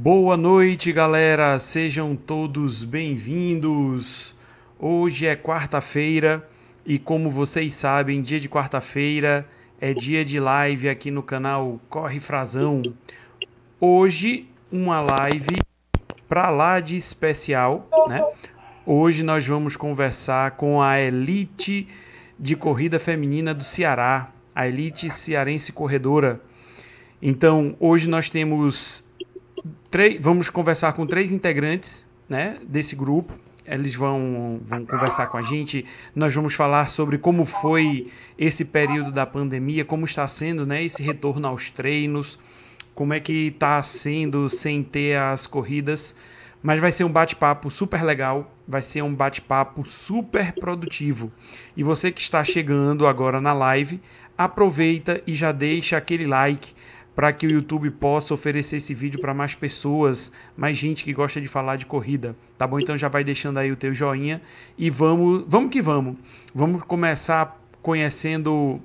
Boa noite, galera. Sejam todos bem-vindos. Hoje é quarta-feira e, como vocês sabem, dia de quarta-feira é dia de live aqui no canal Corre Frazão. Hoje, uma live para lá de especial, né? Hoje nós vamos conversar com a elite de corrida feminina do Ceará, a elite cearense corredora. Então, hoje nós temos três, vamos conversar com três integrantes né, desse grupo. Eles vão, vão conversar com a gente. Nós vamos falar sobre como foi esse período da pandemia, como está sendo né, esse retorno aos treinos, como é que está sendo sem ter as corridas. Mas vai ser um bate-papo super legal, vai ser um bate-papo super produtivo. E você que está chegando agora na live, aproveita e já deixa aquele like para que o YouTube possa oferecer esse vídeo para mais pessoas, mais gente que gosta de falar de corrida, tá bom? Então já vai deixando aí o teu joinha e vamos, vamos que vamos. Vamos começar conhecendo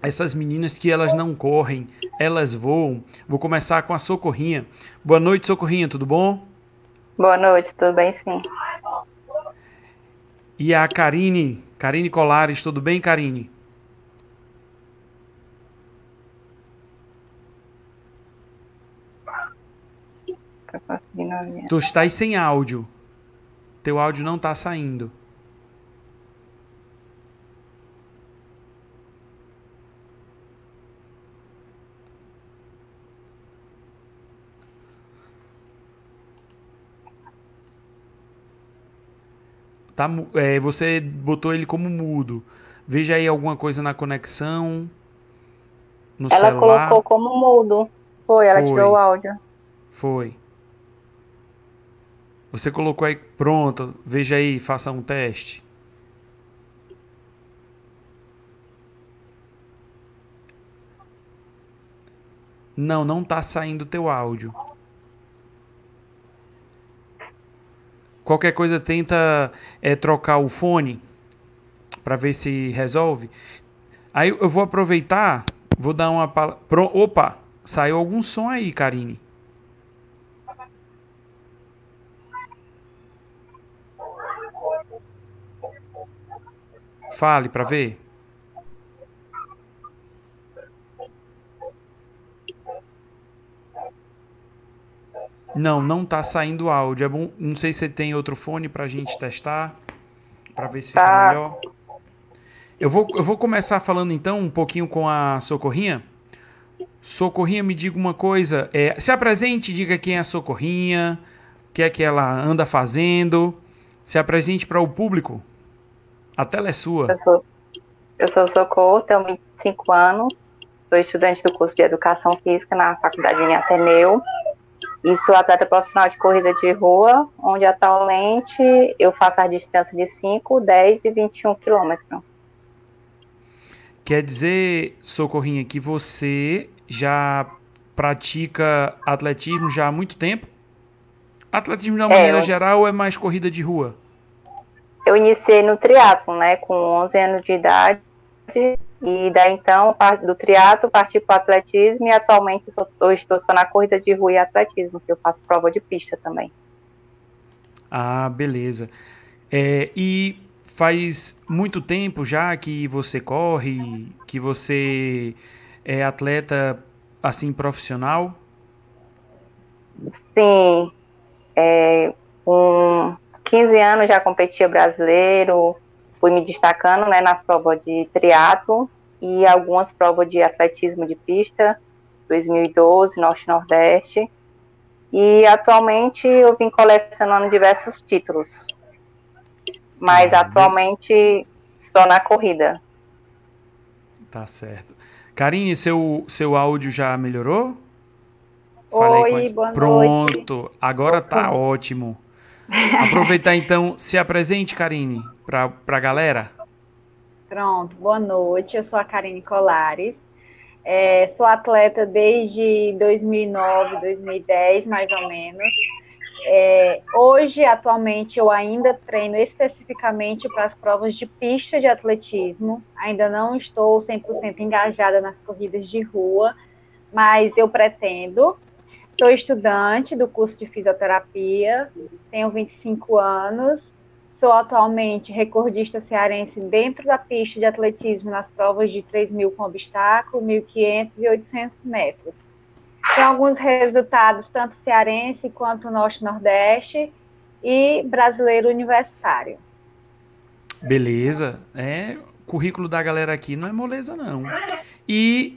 essas meninas que elas não correm, elas voam. Vou começar com a Socorrinha. Boa noite, Socorrinha, tudo bom? Boa noite, tudo bem sim. E a Karine, Karine Colares, tudo bem, Karine? Tu estás sem áudio. Teu áudio não está saindo. Tá, é, você botou ele como mudo. Veja aí alguma coisa na conexão. No ela celular. colocou como mudo. Foi, ela Foi. tirou o áudio. Foi. Você colocou aí, pronto, veja aí, faça um teste. Não, não está saindo teu áudio. Qualquer coisa tenta é, trocar o fone para ver se resolve. Aí eu vou aproveitar, vou dar uma Pro... Opa, saiu algum som aí, Karine. Fale para ver. Não, não está saindo áudio. É bom, não sei se tem outro fone para a gente testar, para ver se fica tá. melhor. Eu vou, eu vou começar falando então um pouquinho com a Socorrinha. Socorrinha, me diga uma coisa. É, se apresente, diga quem é a Socorrinha, o que é que ela anda fazendo. Se apresente para o público. A tela é sua. Eu sou, eu sou Socorro, tenho 25 anos, sou estudante do curso de Educação Física na Faculdade em Ateneu e sou atleta profissional de corrida de rua, onde atualmente eu faço a distância de 5, 10 e 21 quilômetros. Quer dizer, Socorrinha, que você já pratica atletismo já há muito tempo? Atletismo de uma é, maneira eu... geral é mais corrida de rua? Eu iniciei no triatlo, né, com 11 anos de idade, e daí então, do triatlo, parti para o atletismo, e atualmente eu estou só na corrida de rua e atletismo, que eu faço prova de pista também. Ah, beleza. É, e faz muito tempo já que você corre, que você é atleta, assim, profissional? Sim, é, um, 15 anos já competia brasileiro, fui me destacando né, nas provas de triatlo e algumas provas de atletismo de pista, 2012, Norte-Nordeste. E atualmente eu vim colecionando diversos títulos. Mas ah, atualmente estou na corrida. Tá certo. Karine, seu, seu áudio já melhorou? Oi, boa Pronto, noite. Pronto, agora tá ótimo. Aproveitar então, se apresente, Karine, para a galera. Pronto, boa noite. Eu sou a Karine Colares. É, sou atleta desde 2009, 2010, mais ou menos. É, hoje, atualmente, eu ainda treino especificamente para as provas de pista de atletismo. Ainda não estou 100% engajada nas corridas de rua, mas eu pretendo. Sou estudante do curso de fisioterapia, tenho 25 anos, sou atualmente recordista cearense dentro da pista de atletismo nas provas de 3 mil com obstáculo, 1.500 e 800 metros. Tem alguns resultados, tanto cearense quanto norte-nordeste e brasileiro universitário. Beleza. É, currículo da galera aqui não é moleza, não. E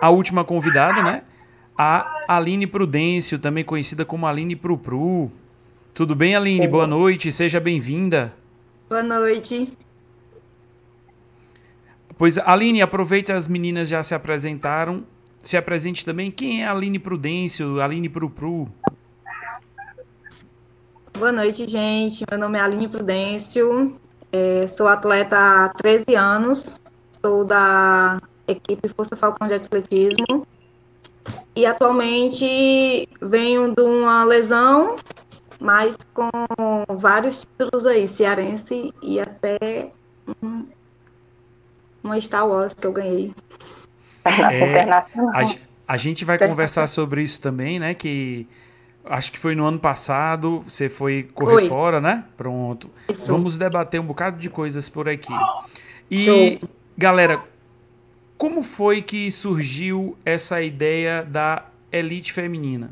a última convidada, né? A Aline Prudêncio, também conhecida como Aline Prupru. Tudo bem, Aline? Boa noite, seja bem-vinda. Boa noite. Pois, Aline, aproveite, as meninas já se apresentaram. Se apresente também. Quem é a Aline Prudêncio, Aline Prupru? Boa noite, gente. Meu nome é Aline Prudêncio. É, sou atleta há 13 anos. Sou da equipe Força Falcão de Atletismo. E atualmente venho de uma lesão, mas com vários títulos aí, cearense e até um, uma Star Wars que eu ganhei. É, a, a, gente vai conversar sobre isso também, né? Que acho que foi no ano passado, você foi correr foi. fora, né? Pronto. Isso. Vamos debater um bocado de coisas por aqui. E, Show. galera, como foi que surgiu essa ideia da elite feminina?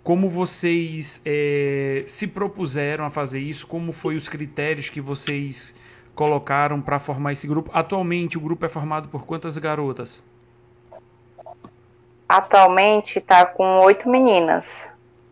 Como vocês é, se propuseram a fazer isso? Como foi os critérios que vocês colocaram para formar esse grupo? Atualmente o grupo é formado por quantas garotas? Atualmente está com oito meninas.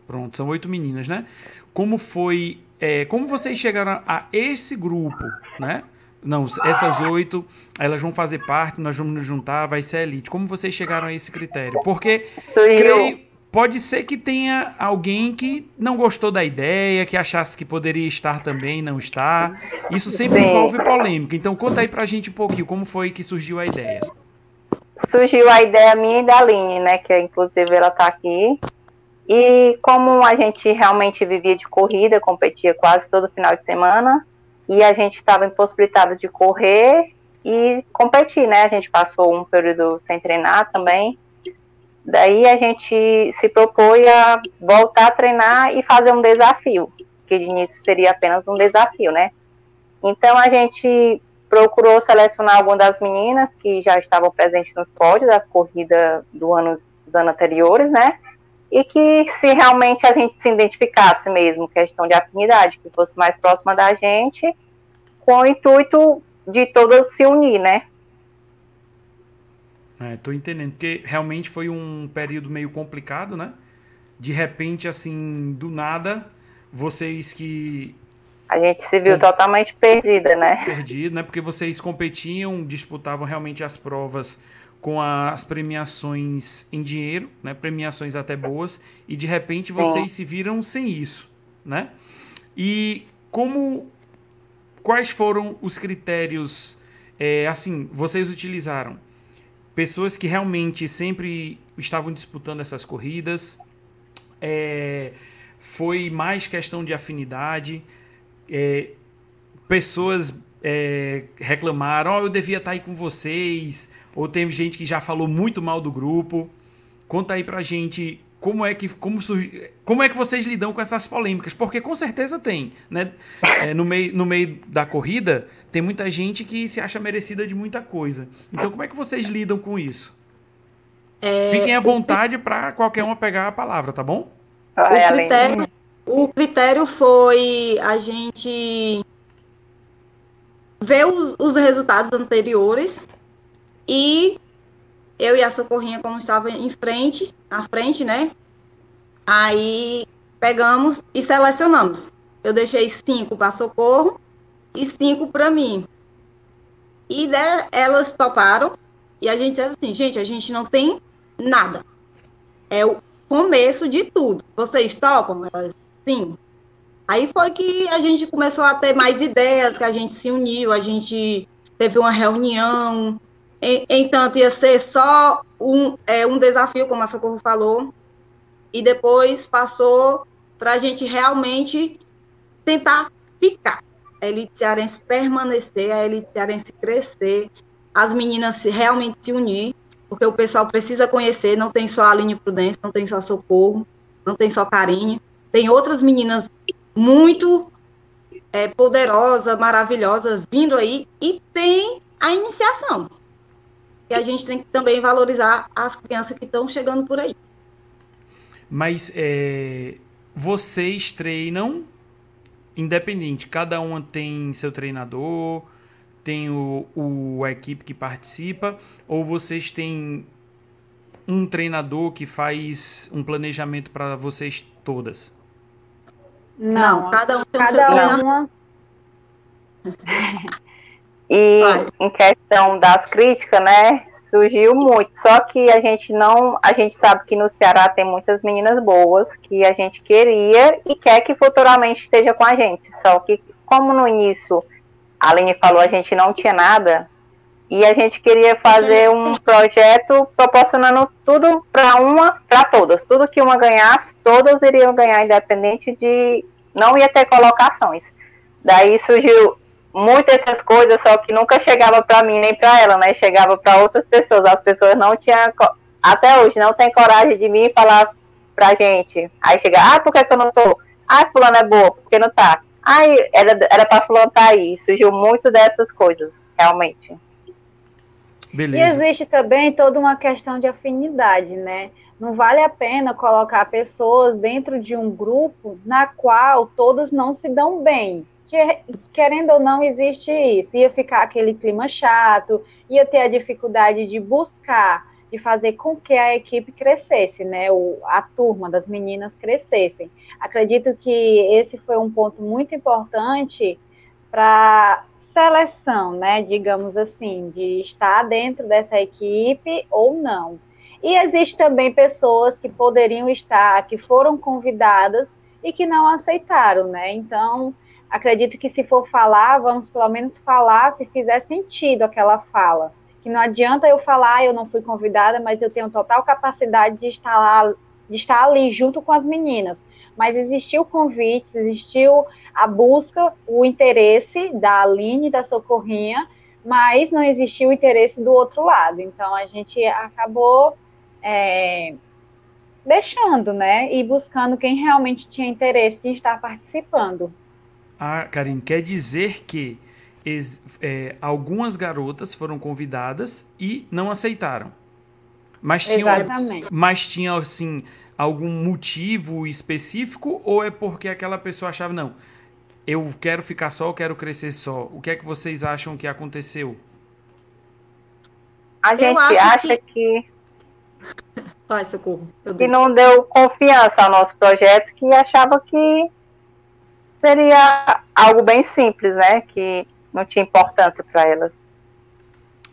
Pronto, são oito meninas, né? Como foi, é, como vocês chegaram a esse grupo, né? Não, essas oito, elas vão fazer parte, nós vamos nos juntar, vai ser elite. Como vocês chegaram a esse critério? Porque creio, pode ser que tenha alguém que não gostou da ideia, que achasse que poderia estar também, não está. Isso sempre Sim. envolve polêmica. Então conta aí pra gente um pouquinho como foi que surgiu a ideia. Surgiu a ideia minha e da Aline, né? Que inclusive ela tá aqui. E como a gente realmente vivia de corrida, competia quase todo final de semana, e a gente estava impossibilitado de correr e competir, né? A gente passou um período sem treinar também. Daí a gente se propôs a voltar a treinar e fazer um desafio, que de início seria apenas um desafio, né? Então a gente procurou selecionar algumas das meninas que já estavam presentes nos pódios das corridas do ano, dos anos anteriores, né? E que se realmente a gente se identificasse mesmo, questão de afinidade, que fosse mais próxima da gente, com o intuito de todas se unir, né? É, tô entendendo, porque realmente foi um período meio complicado, né? De repente, assim, do nada, vocês que. A gente se viu com... totalmente perdida, né? Perdido, né? Porque vocês competiam, disputavam realmente as provas com as premiações em dinheiro, né? Premiações até boas, e de repente vocês Sim. se viram sem isso, né? E como quais foram os critérios é, assim vocês utilizaram pessoas que realmente sempre estavam disputando essas corridas é, foi mais questão de afinidade é, pessoas é, reclamaram oh, eu devia estar aí com vocês ou teve gente que já falou muito mal do grupo. Conta aí pra gente como é que como, como é que vocês lidam com essas polêmicas, porque com certeza tem, né? É, no meio no meio da corrida tem muita gente que se acha merecida de muita coisa. Então como é que vocês lidam com isso? É, Fiquem à vontade para qualquer um pegar a palavra, tá bom? O critério, o critério foi a gente ver os, os resultados anteriores e eu e a Socorrinha, como estava em frente, à frente, né? Aí pegamos e selecionamos. Eu deixei cinco para Socorro e cinco para mim. E de, elas toparam. E a gente disse assim, gente, a gente não tem nada. É o começo de tudo. Vocês topam? Elas, sim. Aí foi que a gente começou a ter mais ideias, que a gente se uniu, a gente teve uma reunião, Entanto, ia ser só um, é, um desafio, como a Socorro falou, e depois passou para a gente realmente tentar ficar, a elite cearense permanecer, a elite cearense crescer, as meninas se, realmente se unir, porque o pessoal precisa conhecer, não tem só a linha Prudência, não tem só Socorro, não tem só Karine, tem outras meninas muito é, poderosa, maravilhosa vindo aí e tem a iniciação. E a gente tem que também valorizar as crianças que estão chegando por aí. Mas é, vocês treinam independente, cada uma tem seu treinador, tem o, o a equipe que participa, ou vocês têm um treinador que faz um planejamento para vocês todas? Não, Não cada um tem cada uma. e Vai. em questão das críticas, né? surgiu muito. Só que a gente não, a gente sabe que no Ceará tem muitas meninas boas que a gente queria e quer que futuramente esteja com a gente. Só que como no início a Aline falou, a gente não tinha nada e a gente queria fazer um projeto proporcionando tudo para uma, para todas. Tudo que uma ganhasse, todas iriam ganhar independente de não ia ter colocações. Daí surgiu muitas essas coisas, só que nunca chegava para mim nem para ela, né? Chegava para outras pessoas. As pessoas não tinham, até hoje, não tem coragem de vir falar pra gente. Aí chega, ah, por que, que eu não tô? Ah, fulano é boa, por que não tá? Ai, era, era pra fulano tá aí. Surgiu muito dessas coisas, realmente. Beleza. E existe também toda uma questão de afinidade, né? Não vale a pena colocar pessoas dentro de um grupo na qual todos não se dão bem que, querendo ou não, existe isso. Ia ficar aquele clima chato, ia ter a dificuldade de buscar, de fazer com que a equipe crescesse, né? O, a turma das meninas crescessem. Acredito que esse foi um ponto muito importante para seleção, né? Digamos assim, de estar dentro dessa equipe ou não. E existe também pessoas que poderiam estar, que foram convidadas e que não aceitaram, né? Então, acredito que se for falar, vamos pelo menos falar se fizer sentido aquela fala. Que não adianta eu falar, eu não fui convidada, mas eu tenho total capacidade de estar lá, de estar ali junto com as meninas. Mas existiu convite, existiu a busca, o interesse da Aline, da Socorrinha, mas não existiu o interesse do outro lado. Então a gente acabou é, deixando, né? E buscando quem realmente tinha interesse de estar participando. Ah, Karine, quer dizer que é, algumas garotas foram convidadas e não aceitaram. Mas tinha, Exatamente. mas tinha assim algum motivo específico ou é porque aquela pessoa achava não, eu quero ficar só, eu quero crescer só. O que é que vocês acham que aconteceu? A gente acha que, que... Vai, socorro. Que não deu confiança ao nosso projeto, que achava que seria algo bem simples, né? Que não tinha importância para elas.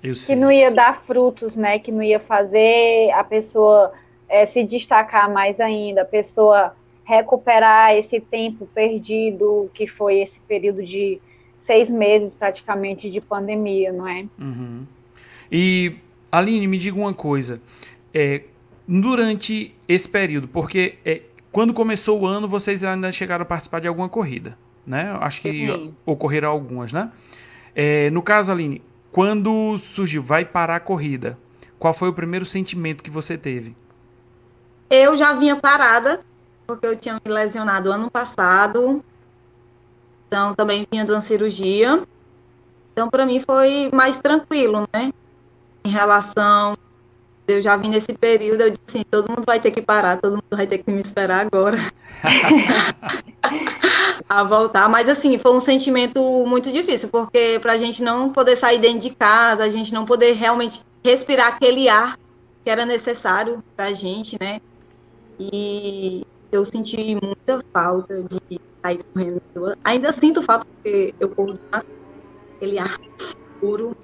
Que não ia dar frutos, né? Que não ia fazer a pessoa é, se destacar mais ainda, a pessoa recuperar esse tempo perdido, que foi esse período de seis meses praticamente de pandemia, não é? Uhum. E, Aline, me diga uma coisa. É, durante esse período, porque é, quando começou o ano, vocês ainda chegaram a participar de alguma corrida, né? Acho que Sim. ocorreram algumas, né? É, no caso, Aline, quando surgiu, vai parar a corrida, qual foi o primeiro sentimento que você teve? Eu já vinha parada, porque eu tinha me lesionado ano passado, então também vinha de uma cirurgia. Então, para mim foi mais tranquilo, né? Em relação eu já vim nesse período, eu disse assim, todo mundo vai ter que parar, todo mundo vai ter que me esperar agora a voltar. Mas assim, foi um sentimento muito difícil, porque para a gente não poder sair dentro de casa, a gente não poder realmente respirar aquele ar que era necessário para a gente, né? E eu senti muita falta de sair correndo. Ainda sinto falta porque eu corro aquele ar puro.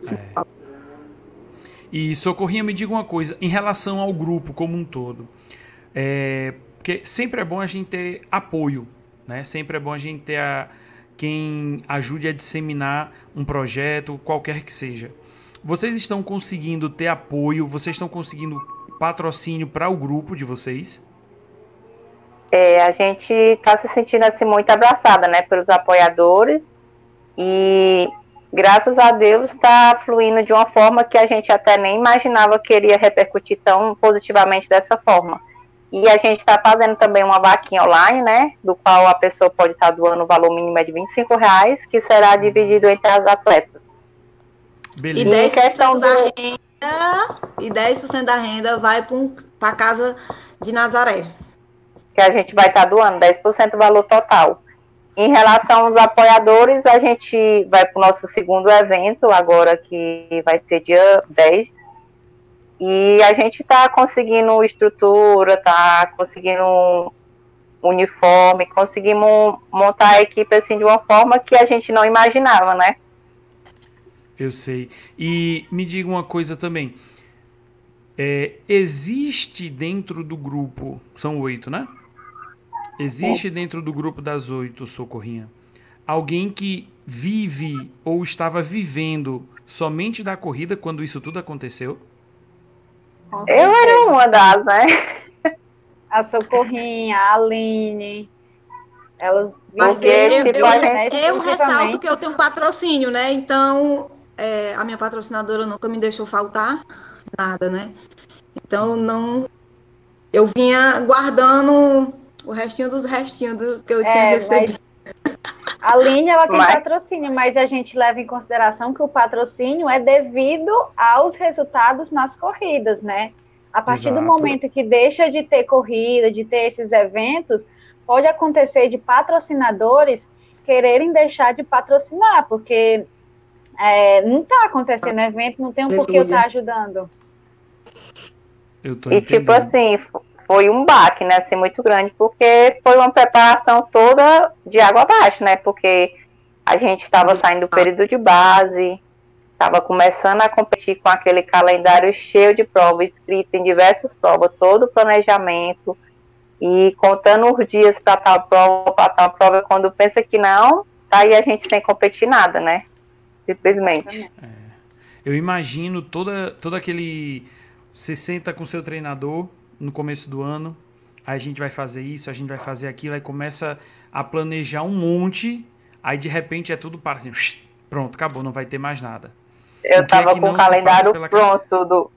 Sinto é. falta. E Socorrinha, me diga uma coisa, em relação ao grupo como um todo. É, porque sempre é bom a gente ter apoio, né? Sempre é bom a gente ter a, quem ajude a disseminar um projeto, qualquer que seja. Vocês estão conseguindo ter apoio? Vocês estão conseguindo patrocínio para o grupo de vocês? É, a gente está se sentindo assim muito abraçada, né, pelos apoiadores e graças a Deus está fluindo de uma forma que a gente até nem imaginava que iria repercutir tão positivamente dessa forma. E a gente está fazendo também uma vaquinha online, né? Do qual a pessoa pode estar tá doando o valor mínimo de 25 reais, que será dividido entre as atletas. Beleza. E 10% questão da renda, e 10% da renda vai para a casa de Nazaré. Que a gente vai estar tá doando 10% do valor total. Em relação aos apoiadores, a gente vai para o nosso segundo evento, agora que vai ser dia 10 e a gente está conseguindo estrutura, está conseguindo uniforme, conseguimos montar a equipe assim de uma forma que a gente não imaginava, né? Eu sei. E me diga uma coisa também. É, existe dentro do grupo, são oito, né? Existe dentro do grupo das oito, Socorrinha, alguém que vive ou estava vivendo somente da corrida quando isso tudo aconteceu? Eu era uma das, né? A Socorrinha, a Aline. Elas Mas eu, eu, eu, eu ressalto que eu tenho patrocínio, né? Então, é, a minha patrocinadora nunca me deixou faltar nada, né? Então, não. Eu vinha guardando o restinho dos restinhos do que eu tinha é, recebido. A Aline, ela tem mas... patrocínio, mas a gente leva em consideração que o patrocínio é devido aos resultados nas corridas, né? A partir Exato. do momento que deixa de ter corrida, de ter esses eventos, pode acontecer de patrocinadores quererem deixar de patrocinar, porque é, não está acontecendo evento, não tem um porquê eu estar tá ajudando. Eu tô e tipo assim, foi um baque, né, assim, muito grande, porque foi uma preparação toda de água abaixo, né, porque a gente estava saindo do período de base, estava começando a competir com aquele calendário cheio de provas, escrito em diversas provas, todo o planejamento, e contando os dias para tal prova, para tal prova, quando pensa que não, tá aí a gente sem competir nada, né, simplesmente. É. Eu imagino toda, todo aquele... Você senta com seu treinador, no começo do ano, aí a gente vai fazer isso, a gente vai fazer aquilo, aí começa a planejar um monte, aí de repente é tudo para assim, pronto, acabou, não vai ter mais nada. Eu estava é com o calendário pronto do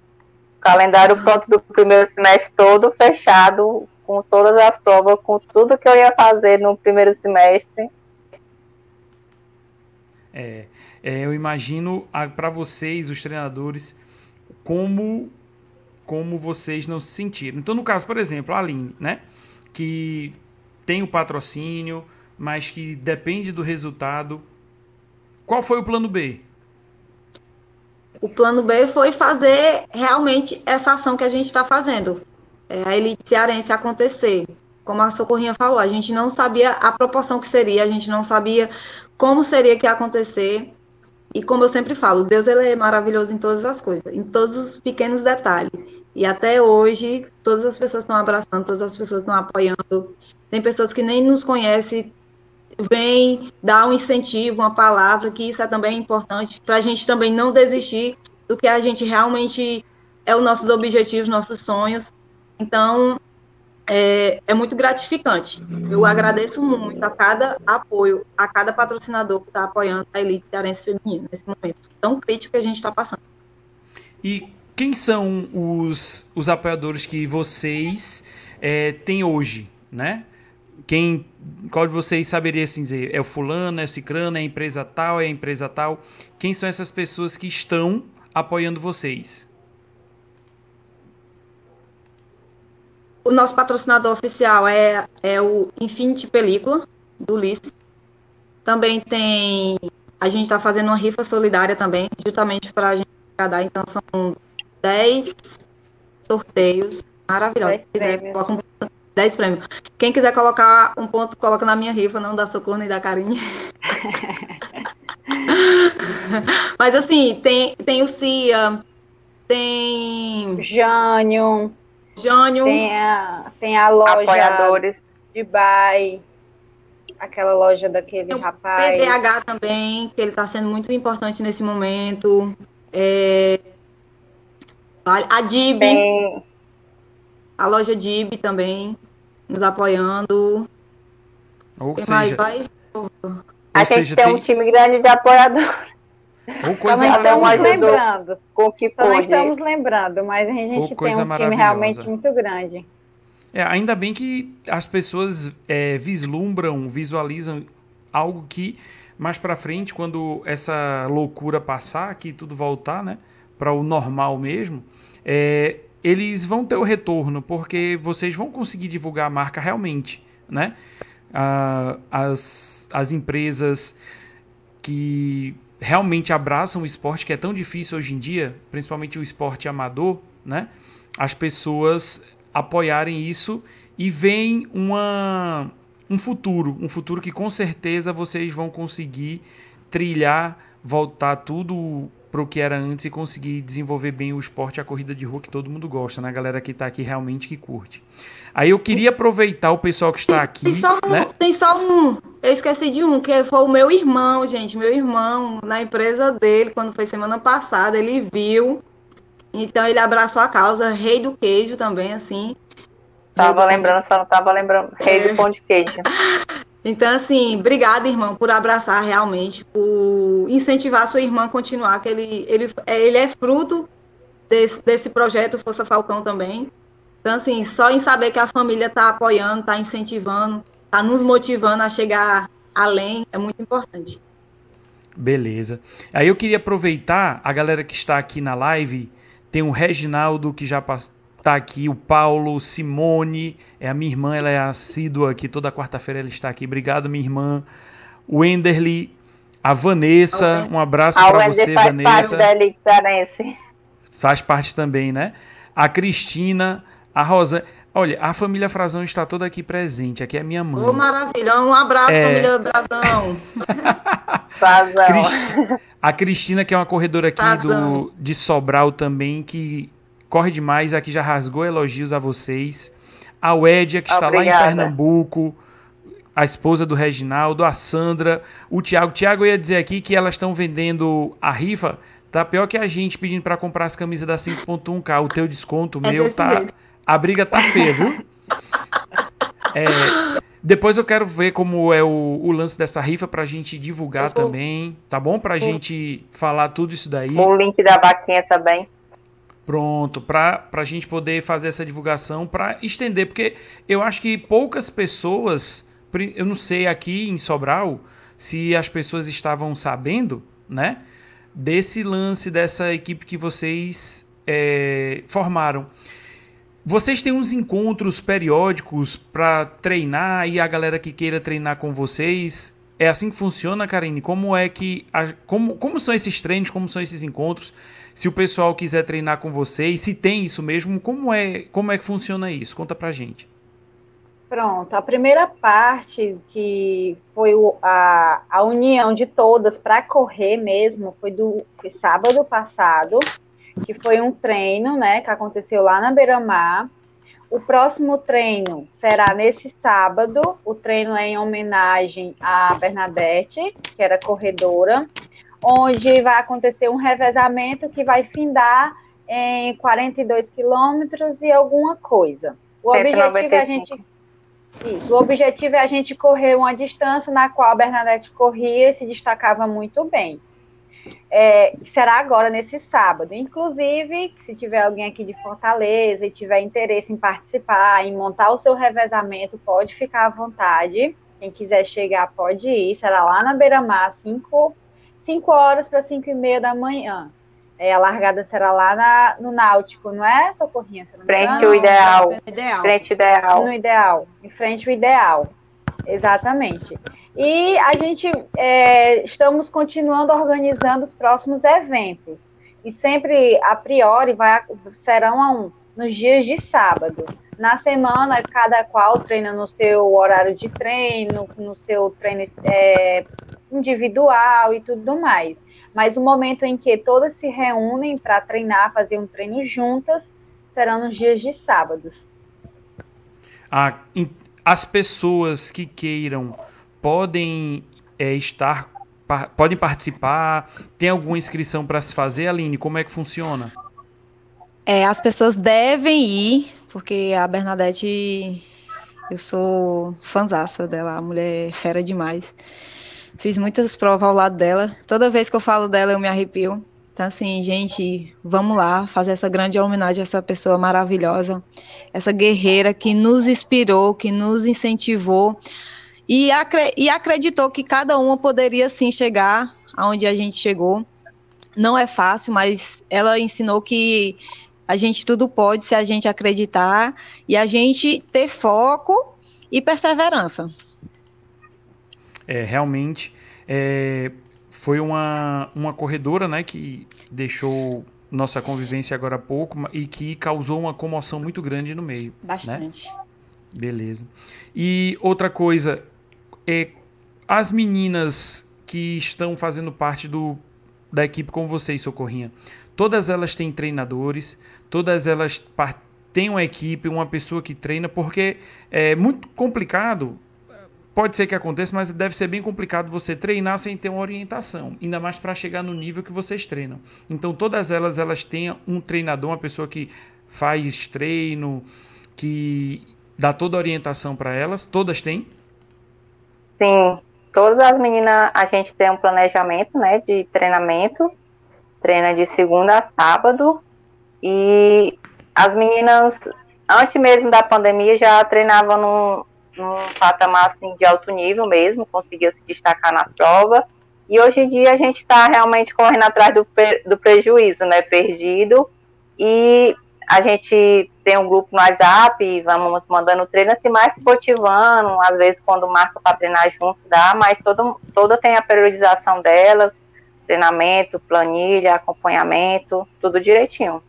calendário pronto do primeiro semestre todo fechado, com todas as provas, com tudo que eu ia fazer no primeiro semestre. É, é eu imagino para vocês, os treinadores, como como vocês não se sentiram. Então, no caso, por exemplo, a Aline, né? Que tem o patrocínio, mas que depende do resultado. Qual foi o plano B? O plano B foi fazer realmente essa ação que a gente está fazendo. É, a elite cearense acontecer. Como a Socorrinha falou, a gente não sabia a proporção que seria, a gente não sabia como seria que ia acontecer. E como eu sempre falo, Deus ele é maravilhoso em todas as coisas, em todos os pequenos detalhes. E até hoje, todas as pessoas estão abraçando, todas as pessoas estão apoiando. Tem pessoas que nem nos conhecem, vêm dar um incentivo, uma palavra, que isso é também importante, para a gente também não desistir do que a gente realmente é os nossos objetivos, nossos sonhos. Então, é, é muito gratificante. Eu agradeço muito a cada apoio, a cada patrocinador que está apoiando a elite cearense feminina nesse momento tão crítico que a gente está passando. E quem são os, os apoiadores que vocês é, têm hoje, né? Quem, qual de vocês saberia assim dizer? É o fulano, é o cicrano, é a empresa tal, é a empresa tal? Quem são essas pessoas que estão apoiando vocês? O nosso patrocinador oficial é, é o Infinity Película, do Ulisses. Também tem. A gente está fazendo uma rifa solidária também, justamente para a gente arrecadar. Então, são 10 sorteios maravilhosos. 10 prêmios. Quiser, um, 10 prêmios. Quem quiser colocar um ponto, coloca na minha rifa, não da Socorro nem da Carinha. Mas assim, tem, tem o Cia, tem. Jânio. Jânio. Tem a, tem a loja. Apoiadores. De Bai. Aquela loja daquele tem rapaz. PDH também, que ele está sendo muito importante nesse momento. É, a DIB, Tem... a loja DIB também, nos apoiando. Ou Quem seja, vai? A gente seja, tem, tem um time grande de apoiadores. Ou coisa Só estamos lembrando. Com que Só não estamos lembrando, mas a gente tem um time realmente muito grande. É, ainda bem que as pessoas é, vislumbram, visualizam algo que mais para frente, quando essa loucura passar, que tudo voltar, né, para o normal mesmo, é, eles vão ter o retorno, porque vocês vão conseguir divulgar a marca realmente, né? Ah, as, as empresas que realmente abraçam o esporte, que é tão difícil hoje em dia, principalmente o esporte amador, né? As pessoas apoiarem isso e veem uma, um futuro, um futuro que com certeza vocês vão conseguir trilhar, voltar tudo para o que era antes e conseguir desenvolver bem o esporte, a corrida de rua que todo mundo gosta, né? A galera que está aqui realmente que curte. Aí eu queria aproveitar o pessoal que está aqui. Tem só um, né? tem só um. Eu esqueci de um, que foi o meu irmão, gente. Meu irmão, na empresa dele, quando foi semana passada, ele viu. Então ele abraçou a causa, rei do queijo também, assim. Tava lembrando, só não tava lembrando. Rei É. do pão de queijo. Então, assim, obrigada, irmão, por abraçar realmente, por incentivar sua irmã a continuar, que ele, ele, é, ele é fruto desse, desse projeto Força Falcão também. Então, assim, só em saber que a família está apoiando, está incentivando, está nos motivando a chegar além, é muito importante. Beleza. Aí eu queria aproveitar a galera que está aqui na live. Tem o Reginaldo que já está aqui, o Paulo, Simone, é a minha irmã, ela é assídua aqui, toda quarta-feira ela está aqui. Obrigado, minha irmã. O Enderly, a Vanessa, um abraço para você, faz parte Vanessa. da Elite Cearense. Faz parte também, né? A Cristina, a Rosa. Olha, a família Frazão está toda aqui presente. Aqui é minha mãe. Ô, maravilha, um abraço, É. família Brasão. Fazão. Cris- a Cristina, que é uma corredora aqui do, de Sobral também, que corre demais, aqui já rasgou elogios a vocês. A Wédia, que está lá em Obrigada. Pernambuco, a esposa do Reginaldo, a Sandra, o Tiago. Tiago ia dizer aqui que elas estão vendendo a rifa, tá pior que a gente pedindo para comprar as camisas da 5.1K. O teu desconto, o É meu, tá. jeito. A briga tá feia, viu? É, depois eu quero ver como é o, o lance dessa rifa pra gente divulgar vou- também, tá bom? Pra gente falar tudo isso daí. O link da vaquinha também. Pronto, pra, pra gente poder fazer essa divulgação, pra estender, porque eu acho que poucas pessoas, eu não sei aqui em Sobral, se as pessoas estavam sabendo, né, desse lance dessa equipe que vocês é, formaram. Vocês têm uns encontros periódicos para treinar e a galera que queira treinar com vocês. É assim que funciona, Karine? Como é que. a- como, como são esses treinos? Como são esses encontros? Se o pessoal quiser treinar com vocês, se tem isso mesmo, como é, como é que funciona isso? Conta pra gente. Pronto, a primeira parte que foi o- a, a união de todas para correr mesmo foi do foi sábado passado, que foi um treino, né, que aconteceu lá na Beira-Mar. O próximo treino será nesse sábado. O treino é em homenagem a Bernadette, que era corredora, onde vai acontecer um revezamento que vai findar em 42 quilômetros e alguma coisa. O objetivo é a gente 195. isso. O objetivo é a gente correr uma distância na qual a Bernadette corria e se destacava muito bem. É, será agora nesse sábado. Inclusive, se tiver alguém aqui de Fortaleza e tiver interesse em participar, em montar o seu revezamento, pode ficar à vontade. Quem quiser chegar, pode ir. Será lá na Beira-Mar, 5 horas para 5 e meia da manhã. É, a largada será lá na- no Náutico, não é, Socorrinha? Não Frente o ideal. Ideal. Frente ideal. No ideal, em frente ao ideal. Exatamente. E a gente é, estamos continuando organizando os próximos eventos. E sempre, a priori, vai, serão a um, nos dias de sábado. Na semana, cada qual treina no seu horário de treino, no seu treino é, individual e tudo mais. Mas o momento em que todas se reúnem para treinar, fazer um treino juntas, serão nos dias de sábados. As pessoas que queiram podem é, estar, pa- podem participar. Tem alguma inscrição para se fazer, Aline? Como é que funciona? É, as pessoas devem ir, porque a Bernadette, eu sou fanzaça dela, a mulher é fera demais. Fiz muitas provas ao lado dela. Toda vez que eu falo dela, eu me arrepio. Então, assim, gente, vamos lá fazer essa grande homenagem a essa pessoa maravilhosa, essa guerreira que nos inspirou, que nos incentivou e, acre e acreditou que cada uma poderia sim chegar aonde a gente chegou. Não é fácil, mas ela ensinou que a gente tudo pode se a gente acreditar e a gente ter foco e perseverança. É, realmente, é, foi uma, uma corredora, né, que deixou nossa convivência agora há pouco e que causou uma comoção muito grande no meio. Né? Bastante. Né? Beleza. E outra coisa, é, as meninas que estão fazendo parte do, da equipe com vocês, Socorrinha, todas elas têm treinadores, todas elas têm uma equipe, uma pessoa que treina, porque é muito complicado Pode ser que aconteça, mas deve ser bem complicado você treinar sem ter uma orientação, ainda mais para chegar no nível que vocês treinam. Então todas elas elas têm um treinador, uma pessoa que faz treino, que dá toda a orientação para elas. Todas têm? Sim, todas as meninas a gente tem um planejamento, né, de treinamento, treina de segunda a sábado e as meninas antes mesmo da pandemia já treinavam no num patamar assim, de alto nível mesmo, conseguiu se destacar na prova. E hoje em dia a gente está realmente correndo atrás do, do prejuízo, né? Perdido. E a gente tem um grupo no WhatsApp, vamos mandando treino assim, mais se motivando, às vezes quando marca para treinar junto dá, mas todo, toda tem a periodização delas, treinamento, planilha, acompanhamento, tudo direitinho.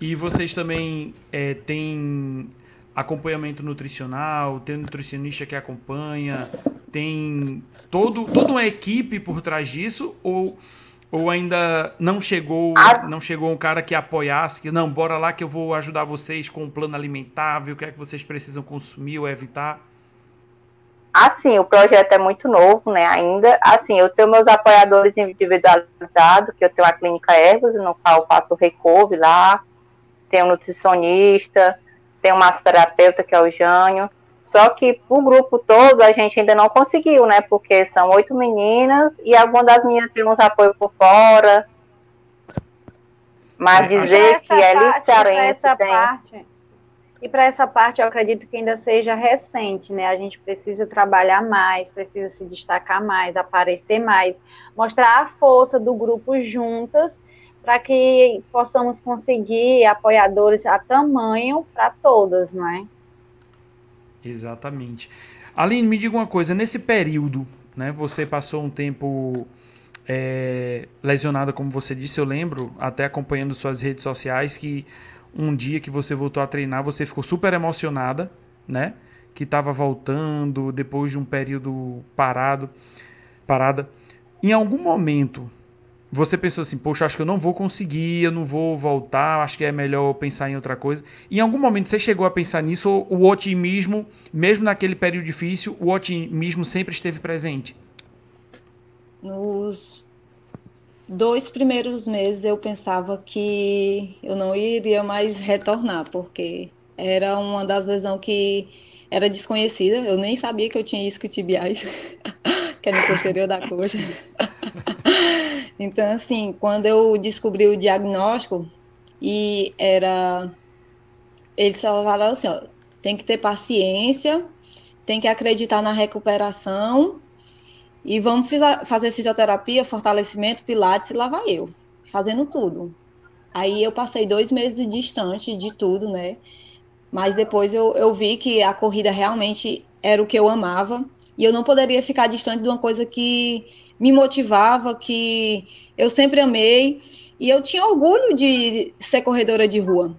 E vocês também é, têm acompanhamento nutricional, tem nutricionista que acompanha, tem todo, toda uma equipe por trás disso ou ou ainda não chegou não chegou um cara que apoiasse que não bora lá que eu vou ajudar vocês com o um plano alimentar, o que é que vocês precisam consumir ou evitar? Assim, o projeto é muito novo, né, ainda. Assim, eu tenho meus apoiadores individualizados, que eu tenho a clínica Ergos, no qual eu faço o recovery lá, tenho um nutricionista, tem um massoterapeuta que é o Jânio. Só que o grupo todo a gente ainda não conseguiu, né? Porque são oito meninas e algumas das meninas têm uns apoio por fora. Mas é, dizer que é licearense tem... Parte, e para essa parte eu acredito que ainda seja recente, né? A gente precisa trabalhar mais, precisa se destacar mais, aparecer mais, mostrar a força do grupo juntas para que possamos conseguir apoiadores a tamanho para todas, não é? Exatamente. Aline, me diga uma coisa, nesse período, né, você passou um tempo é, lesionada, como você disse, eu lembro, até acompanhando suas redes sociais, que um dia que você voltou a treinar, você ficou super emocionada, né? Que estava voltando depois de um período parado, parada. Em algum momento você pensou assim, poxa, acho que eu não vou conseguir, eu não vou voltar, acho que é melhor pensar em outra coisa. Em algum momento você chegou a pensar nisso, ou o otimismo, mesmo naquele período difícil, o otimismo sempre esteve presente? Nos dois primeiros meses eu pensava que eu não iria mais retornar, porque era uma das lesões que era desconhecida, eu nem sabia que eu tinha isquiotibiais, que é no posterior da coxa. Então, assim, quando eu descobri o diagnóstico, e era. Eles falaram assim: ó, tem que ter paciência, tem que acreditar na recuperação, e vamos fazer fisioterapia, fortalecimento, pilates, e lá vai eu, fazendo tudo. Aí eu passei dois meses distante de tudo, né? Mas depois eu, eu vi que a corrida realmente era o que eu amava, e eu não poderia ficar distante de uma coisa que me motivava, que eu sempre amei e eu tinha orgulho de ser corredora de rua.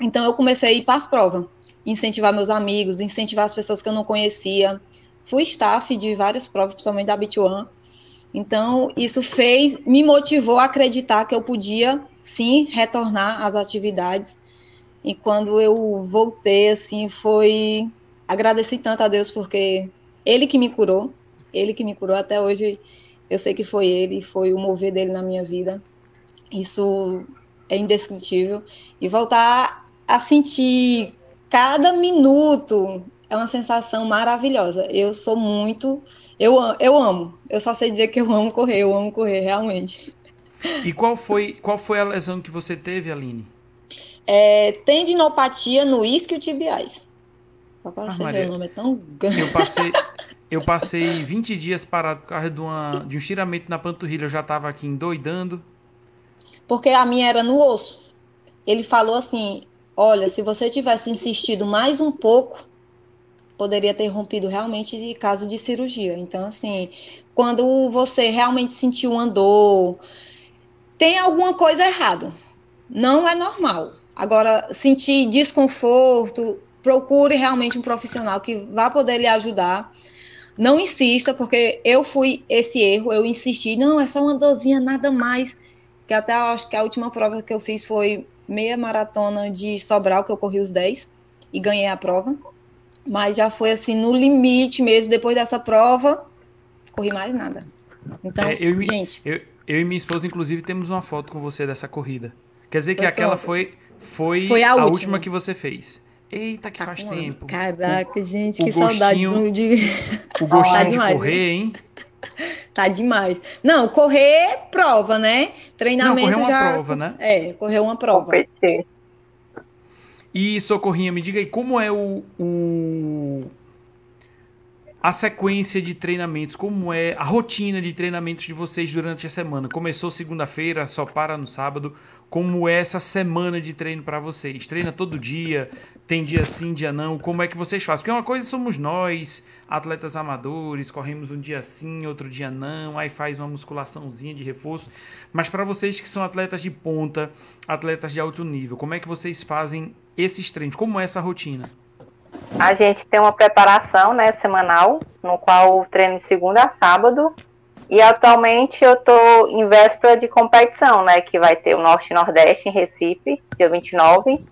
Então eu comecei a ir para as provas, incentivar meus amigos, incentivar as pessoas que eu não conhecia. Fui staff de várias provas, principalmente da Bituan. Então isso fez, me motivou a acreditar que eu podia sim retornar às atividades. E quando eu voltei, assim, foi agradeci tanto a Deus porque ele que me curou, ele que me curou até hoje eu sei que foi ele, foi o mover dele na minha vida. Isso é indescritível. E voltar a sentir cada minuto é uma sensação maravilhosa. Eu sou muito. Eu, eu amo. Eu só sei dizer que eu amo correr, eu amo correr, realmente. E qual foi, qual foi a lesão que você teve, Aline? É, tendinopatia no isquiotibiais. Só para Ah, você Maria. ver, o nome é tão grande. Eu passei, eu passei 20 dias parado por causa de, uma, de um estiramento na panturrilha. Eu já tava aqui endoidando. Porque a minha era no osso. Ele falou assim: olha, se você tivesse insistido mais um pouco, poderia ter rompido realmente de caso de cirurgia. Então, assim, quando você realmente sentiu uma dor, tem alguma coisa errada. Não é normal. Agora, sentir desconforto, procure realmente um profissional que vá poder lhe ajudar. Não insista, porque eu fui esse erro, eu insisti, não, é só uma dorzinha, nada mais. Que até acho que a última prova que eu fiz foi meia maratona de Sobral, que eu corri os 10 e ganhei a prova. Mas já foi assim, no limite mesmo, depois dessa prova, corri mais nada. Então, É, eu gente, Eu, eu e minha esposa, inclusive, temos uma foto com você dessa corrida. Quer dizer que aquela foi, foi, Foi a a, última. última que você fez. Eita, que tá faz tempo. Caraca, gente, o que saudade gostinho- de. O gostinho Tá de demais, correr, hein? Tá demais. Não, correr prova, né? Não, Treinamento correr uma já. prova, né? É, correr uma prova. Competir. E, Socorrinha, me diga aí, como é o, o- a sequência de treinamentos? Como é a rotina de treinamentos de vocês durante a semana? Começou segunda-feira, só para no sábado. Como é essa semana de treino para vocês? Treina todo dia? Tem dia sim, dia não? Como é que vocês fazem? Porque uma coisa somos nós, atletas amadores, corremos um dia sim, outro dia não, aí faz uma musculaçãozinha de reforço. Mas para vocês que são atletas de ponta, atletas de alto nível, como é que vocês fazem esses treinos? Como é essa rotina? A gente tem uma preparação, né, semanal, no qual treino de segunda a sábado. E atualmente eu tô em véspera de competição, né, que vai ter o Norte e Nordeste em Recife, dia 29.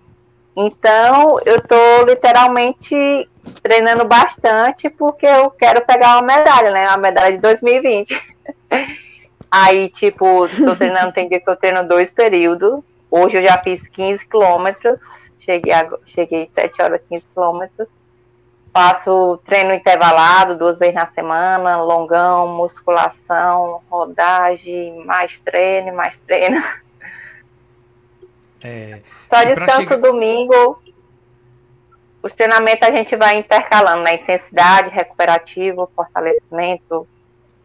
Então, eu tô literalmente treinando bastante porque eu quero pegar uma medalha, né, a medalha de 2020. Aí, tipo, tô treinando, tem dia que eu treino dois períodos. Hoje eu já fiz 15 quilômetros, cheguei, cheguei 7 horas 15 quilômetros. Faço treino intervalado duas vezes na semana, longão, musculação, rodagem, mais treino, mais treino. É, Só descanso chegar- domingo. Os treinamentos a gente vai intercalando na intensidade, recuperativo, fortalecimento.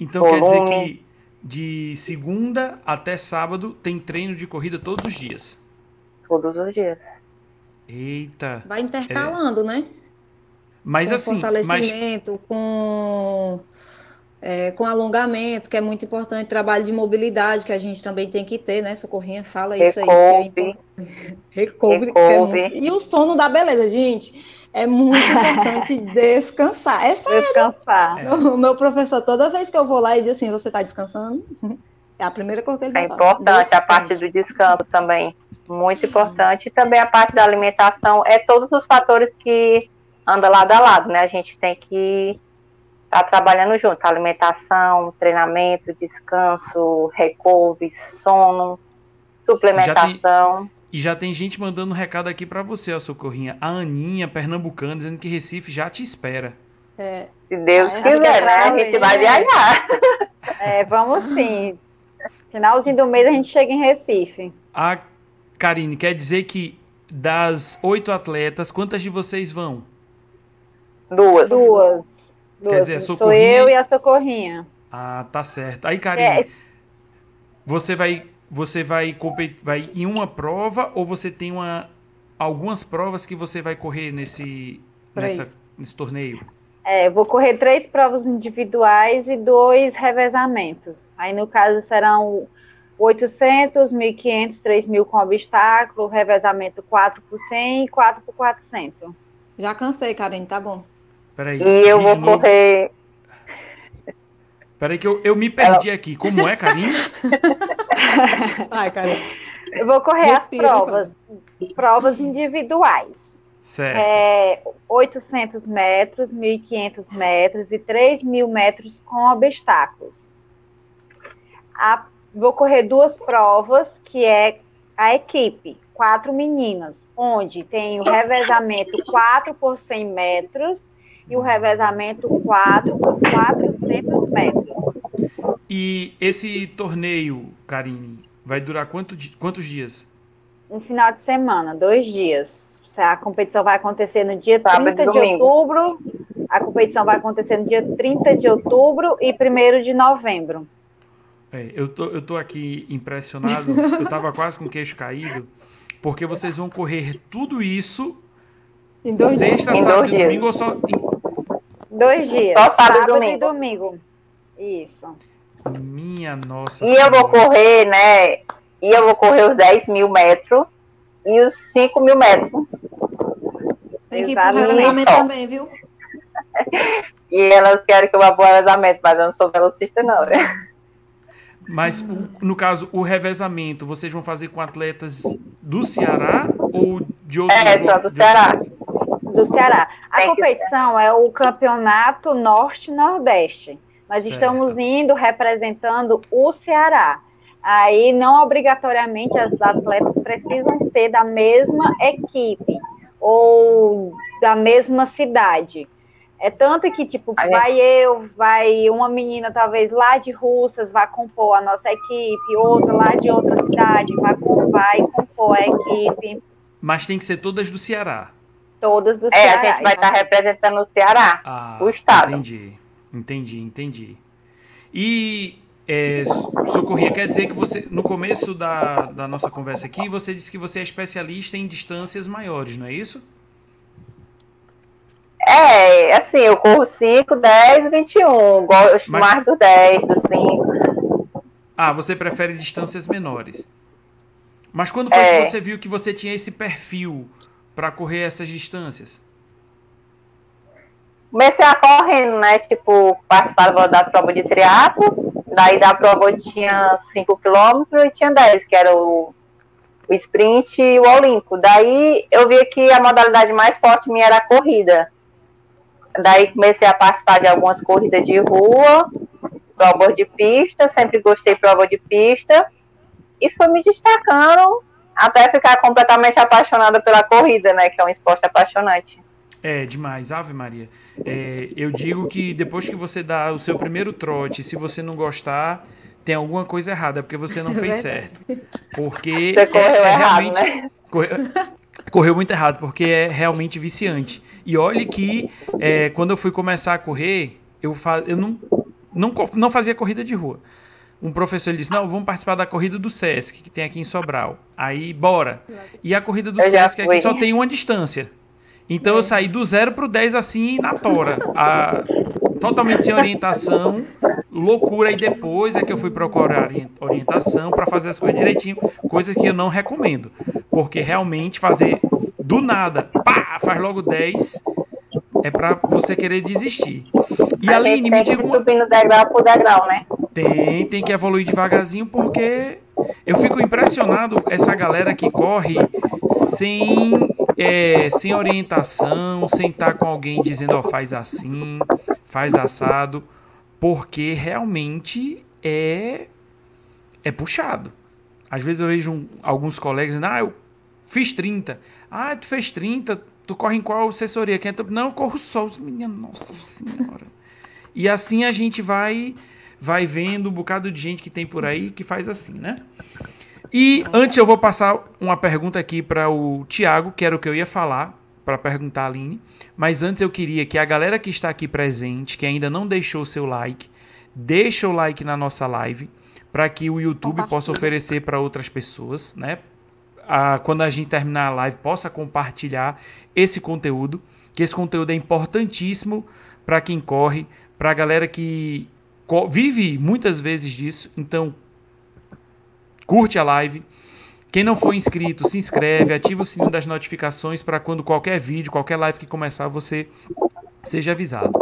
então quer dizer Volume. que de segunda até sábado tem treino de corrida todos os dias. todos os dias. Eita. Vai intercalando, né? Mas com assim, mas fortalecimento, com, é, com alongamento, que é muito importante, trabalho de mobilidade, que a gente também tem que ter, né? Socorrinha fala isso aí. é. Recouve. que é Recouve. muito- E o sono da beleza, gente. É muito importante descansar. É sério. Descansar. É. O meu professor, toda vez que eu vou lá, ele diz assim: você tá descansando? É a primeira coisa que ele É importante a parte do descanso também. Muito importante. E também a parte da alimentação. É todos os fatores que andam lado a lado, né? A gente tem que estar trabalhando junto. Alimentação, treinamento, descanso, recovery, sono, suplementação. e já tem gente mandando um recado aqui pra você, ó, Socorrinha. A Aninha, pernambucana, dizendo que Recife já te espera. É, Se Deus Ah, é? quiser, né? A gente vai É. viajar. É, vamos sim. Finalzinho do mês a gente chega em Recife. A Karine, quer dizer que das oito atletas, quantas de vocês vão? Duas. Duas. Duas. dizer, a Sou Socorrinha eu e- a Socorrinha. Ah, tá certo. Aí, Karine, É, você vai você vai competir vai em uma prova ou você tem uma algumas provas que você vai correr nesse nessa, nesse torneio? É, eu vou correr três provas individuais e dois revezamentos. Aí, no caso, serão 800, 1.500, 3.000 com obstáculo, revezamento 4 por 100 e 4 por 400. já cansei, Karen, tá bom. Peraí. E eu vou novo. correr. Peraí que eu, eu me perdi aqui. Como é, Karine? Vai, Karen. Eu vou correr Respira, as provas, provas individuais. Certo. É, 800 metros, 1.500 metros e 3.000 metros com obstáculos. A- vou correr duas provas, que é a equipe, quatro meninas, onde tem o revezamento 4 por 100 metros e o revezamento 4 por 400 metros. E esse torneio, Karine, Vai durar quanto, quantos dias? Um final de semana, dois dias. A competição vai acontecer no dia Sábado 30 de outubro. A competição vai acontecer no dia 30 de outubro e 1 de novembro. É, eu, tô, eu tô aqui impressionado. eu tava quase com o queixo caído. Porque vocês vão correr tudo isso sexta, dias. sábado e domingo ou só. Em... Dois dias. Só sábado, sábado domingo. e domingo. Isso. Minha nossa. E senhora. eu vou correr, né? E eu vou correr os 10 mil metros e os 5 mil metros. Tem que ir pro revezamento também, viu? e elas querem que eu vá pro revezamento, mas eu não sou velocista, não, né? Mas, no caso, o revezamento, vocês vão fazer com atletas do Ceará ou de outros É, só do Ceará. Do Ceará. A competição é o Campeonato Norte-Nordeste. Nós certo. estamos indo representando o Ceará. Aí, não obrigatoriamente, as atletas precisam ser da mesma equipe ou da mesma cidade. É tanto que, tipo, vai eu, vai uma menina, talvez lá de Russas, vai compor a nossa equipe, outra lá de outra cidade, vai, vai compor a equipe. Mas tem que ser todas do Ceará. Todas do é, Ceará. É, a gente vai estar então. tá representando o Ceará, ah, o Estado. Entendi, entendi, entendi. E é, Socorria, quer dizer que você, no começo da, da nossa conversa aqui, você disse que você é especialista em distâncias maiores, não é isso? É, assim, eu corro 5, 10, 21. Gosto Mas... mais do 10, do 5. Ah, você prefere distâncias menores. Mas quando foi é. que você viu que você tinha esse perfil para correr essas distâncias? Comecei a correndo, né? Tipo, participava da prova de triatlo. Daí da prova eu tinha 5 km e tinha 10, que era o, o sprint e o olímpico. Daí eu vi que a modalidade mais forte minha era a corrida. Daí comecei a participar de algumas corridas de rua, provas de pista, sempre gostei de prova de pista, e fui me destacando até ficar completamente apaixonada pela corrida, né? Que é um esporte apaixonante. É, demais, Ave Maria. É, eu digo que depois que você dá o seu primeiro trote, se você não gostar, tem alguma coisa errada, porque você não fez certo. Porque você correu é, é errado, realmente. Né? Correu, correu muito errado, porque é realmente viciante. E olhe que é, quando eu fui começar a correr, eu, fa eu não, não, não fazia corrida de rua. Um professor ele disse: Não, vamos participar da corrida do Sesc, que tem aqui em Sobral. Aí, bora. E a corrida do eu Sesc aqui só tem uma distância. Então é. eu saí do zero para o 10 assim na tora. A, totalmente sem orientação, loucura. E depois é que eu fui procurar orientação para fazer as coisas direitinho, coisas que eu não recomendo. Porque realmente fazer do nada, pá, faz logo 10, é para você querer desistir. E a Aline, me diga. subindo degrau por degrau, né? Tem, tem que evoluir devagarzinho, porque eu fico impressionado essa galera que corre sem, é, sem orientação, sem estar com alguém dizendo, ó, faz assim, faz assado, porque realmente é, é puxado. Às vezes eu vejo um, alguns colegas dizendo, ah, eu Fiz 30. Ah, tu fez 30, tu corre em qual assessoria? Quem é. Não, eu corro só. Minha nossa senhora. E assim a gente vai vai vendo um bocado de gente que tem por aí que faz assim, né? E antes eu vou passar uma pergunta aqui para o Tiago, que era o que eu ia falar, para perguntar a Aline. Mas antes eu queria que a galera que está aqui presente, que ainda não deixou o seu like, deixa o like na nossa live, para que o YouTube possa oferecer para outras pessoas, né? A, quando a gente terminar a live, possa compartilhar esse conteúdo, que esse conteúdo é importantíssimo para quem corre, para a galera que vive muitas vezes disso. Então, curte a live. Quem não for inscrito, se inscreve, ativa o sininho das notificações para quando qualquer vídeo, qualquer live que começar, você seja avisado.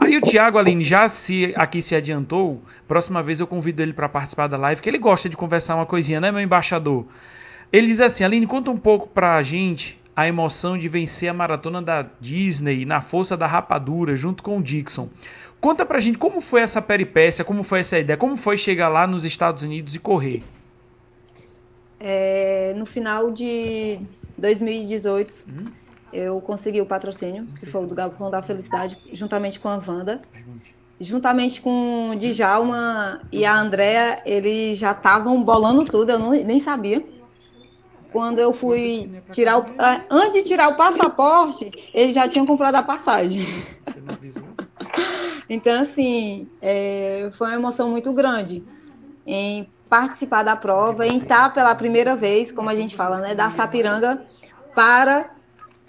Aí o Thiago Aline já se aqui se adiantou. Próxima vez eu convido ele para participar da live, que ele gosta de conversar uma coisinha, né, meu embaixador? Ele diz assim: Aline, conta um pouco pra gente a emoção de vencer a maratona da Disney na força da rapadura junto com o Dixon. Conta pra gente como foi essa peripécia, como foi essa ideia, como foi chegar lá nos Estados Unidos e correr. É, no final de 2018, hum? eu consegui o patrocínio, que foi o do Galpão da Felicidade, juntamente com a Wanda. juntamente com o Djalma e a Andrea, eles já estavam bolando tudo, eu não, nem sabia. Quando eu fui tirar o, antes de tirar o passaporte, eles já tinham comprado a passagem. Você não avisou? Então, assim, é, foi uma emoção muito grande em participar da prova, em estar pela primeira vez, como a gente fala, né, da Sapiranga para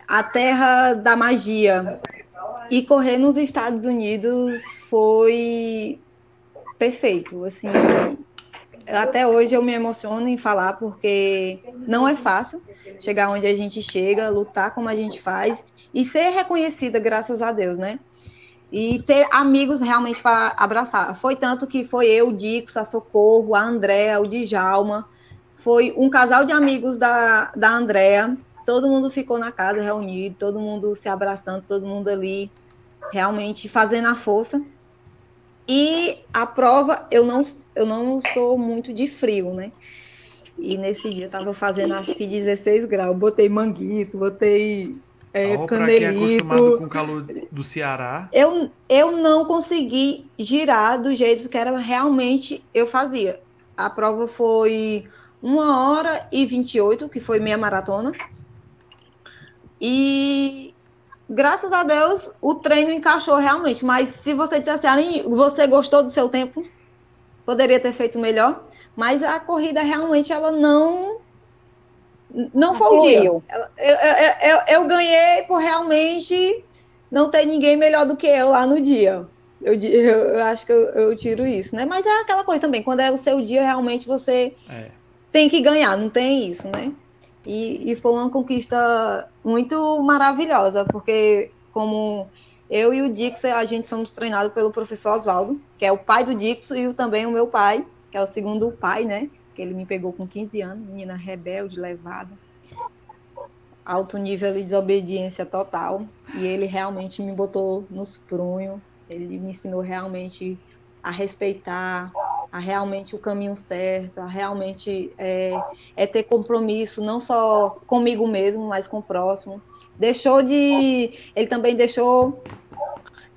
a terra da magia. E correr nos Estados Unidos foi perfeito, assim, até hoje eu me emociono em falar porque não é fácil chegar onde a gente chega, lutar como a gente faz e ser reconhecida, graças a Deus, né? e ter amigos realmente para abraçar. Foi tanto que foi eu, o Dix, a Socorro, a Andréa, o Djalma, foi um casal de amigos da, da Andréa, todo mundo ficou na casa reunido, todo mundo se abraçando, todo mundo ali realmente fazendo a força. E a prova, eu não, eu não sou muito de frio, né? E nesse dia eu tava fazendo acho que 16 graus, botei manguito, botei é, oh, Para quem é acostumado com o calor do Ceará. Eu, eu não consegui girar do jeito que era realmente eu fazia. A prova foi uma hora e 28, que foi meia maratona. E graças a Deus o treino encaixou realmente. Mas se você dissesse assim, você gostou do seu tempo, poderia ter feito melhor. Mas a corrida realmente ela não não foi o dia. Eu, eu, eu, eu, ganhei por realmente não ter ninguém melhor do que eu lá no dia. Eu, eu, acho que eu, tiro isso, né? Mas é aquela coisa também, quando é o seu dia, realmente você é. tem que ganhar, não tem isso, né? E, e foi uma conquista muito maravilhosa, porque como eu e o Dix, a gente somos treinados pelo professor Oswaldo, que é o pai do Dix e também o meu pai, que é o segundo pai, né? que ele me pegou com 15 anos, menina rebelde, levada, alto nível de desobediência total, e ele realmente me botou nos prunhos, ele me ensinou realmente a respeitar, a realmente o caminho certo, a realmente é, é, ter compromisso, não só comigo mesmo, mas com o próximo. Deixou de. Ele também deixou.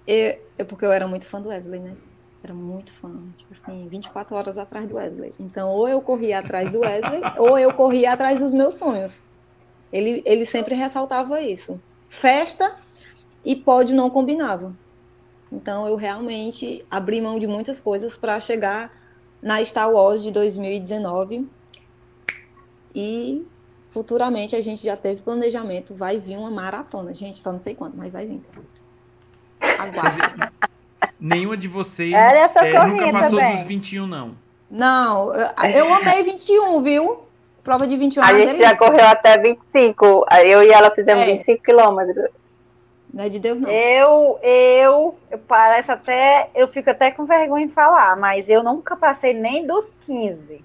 Eu, porque eu era muito fã do Wesley, né? Era muito fã, tipo assim, 24 horas atrás do Wesley. Então, ou eu corria atrás do Wesley, ou eu corria atrás dos meus sonhos. Ele, ele sempre ressaltava isso. Festa e pódio não combinava. Então, eu realmente abri mão de muitas coisas para chegar na Star Wars de 2019. E futuramente a gente já teve planejamento, vai vir uma maratona. Gente, só não sei quando, mas vai vir. Aguarda. Nenhuma de vocês é, nunca passou também. dos 21, não. Não, eu amei 21, viu? Prova de 21 A gente já correu até 25. Eu e ela fizemos é. 25 quilômetros. Não é de Deus, não. Eu, eu, eu parece até. Eu fico até com vergonha em falar, mas eu nunca passei nem dos 15.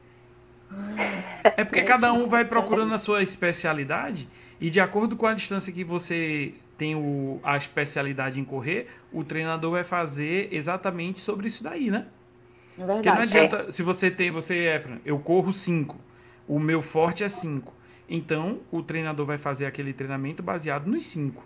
É porque cada um vai procurando a sua especialidade e de acordo com a distância que você tem o, a especialidade em correr, o treinador vai fazer exatamente sobre isso daí, né? É verdade. Porque não adianta, é. se você tem, você é, eu corro 5, o meu forte é 5. Então, o treinador vai fazer aquele treinamento baseado nos 5.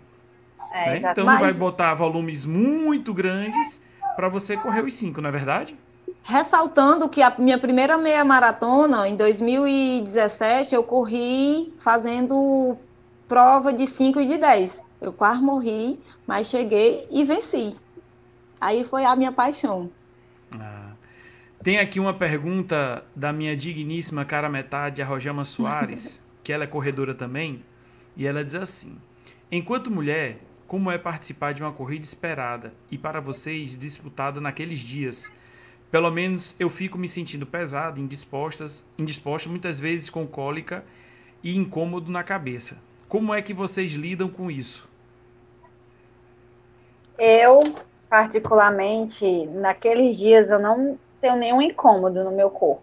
É, né? Então, Mas... vai botar volumes muito grandes para você correr os 5, não é verdade? Ressaltando que a minha primeira meia maratona, em 2017, eu corri fazendo prova de 5 e de 10. Eu quase morri, mas cheguei e venci. Aí foi a minha paixão. Ah. Tem aqui uma pergunta da minha digníssima cara metade, a Rojama Soares, que ela é corredora também, e ela diz assim: Enquanto mulher, como é participar de uma corrida esperada e para vocês disputada naqueles dias? Pelo menos eu fico me sentindo pesada, indispostas, indisposta, muitas vezes com cólica e incômodo na cabeça. Como é que vocês lidam com isso? Eu, particularmente, naqueles dias eu não tenho nenhum incômodo no meu corpo.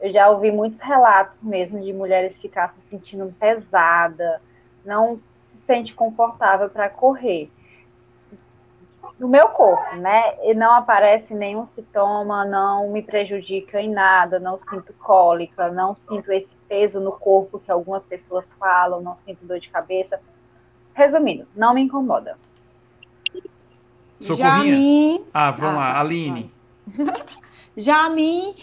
Eu já ouvi muitos relatos mesmo de mulheres ficar se sentindo pesada, não sente confortável para correr. No meu corpo, né? E não aparece nenhum sintoma, não me prejudica em nada, não sinto cólica, não sinto esse peso no corpo que algumas pessoas falam, não sinto dor de cabeça. Resumindo, não me incomoda. Socorrinha? Já a mim... Ah, vamos ah, lá, tá, Aline. Já a mim,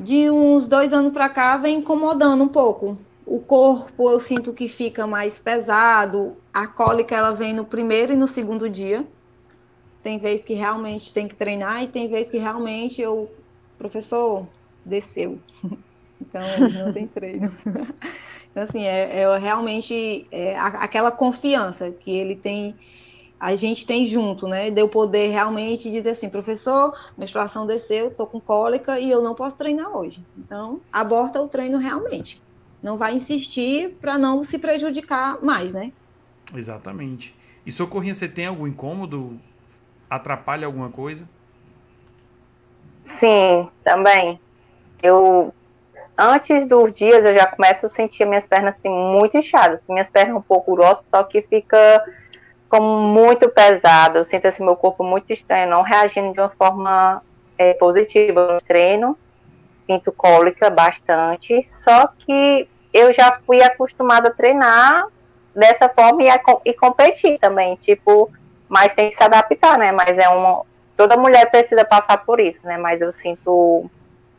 de uns dois anos para cá, vem incomodando um pouco. O corpo eu sinto que fica mais pesado, a cólica ela vem no primeiro e no segundo dia. Tem vez que realmente tem que treinar e tem vez que realmente eu, professor, desceu. Então não tem treino. Então, assim, é, é realmente é, aquela confiança que ele tem a gente tem junto, né? De eu poder realmente dizer assim, professor, menstruação desceu, tô com cólica e eu não posso treinar hoje. Então, aborta o treino realmente. Não vai insistir para não se prejudicar mais, né? Exatamente. E socorrinha, você tem algum incômodo? Atrapalha alguma coisa? Sim, também. Eu antes dos dias eu já começo a sentir minhas pernas assim muito inchadas, minhas pernas um pouco grossas, só que fica como muito pesado. Eu sinto assim, meu corpo muito estranho, não reagindo de uma forma é, positiva no treino. Sinto cólica bastante. Só que eu já fui acostumada a treinar dessa forma e, a, e competir também. Tipo, mas tem que se adaptar, né? Mas é uma. Toda mulher precisa passar por isso, né? Mas eu sinto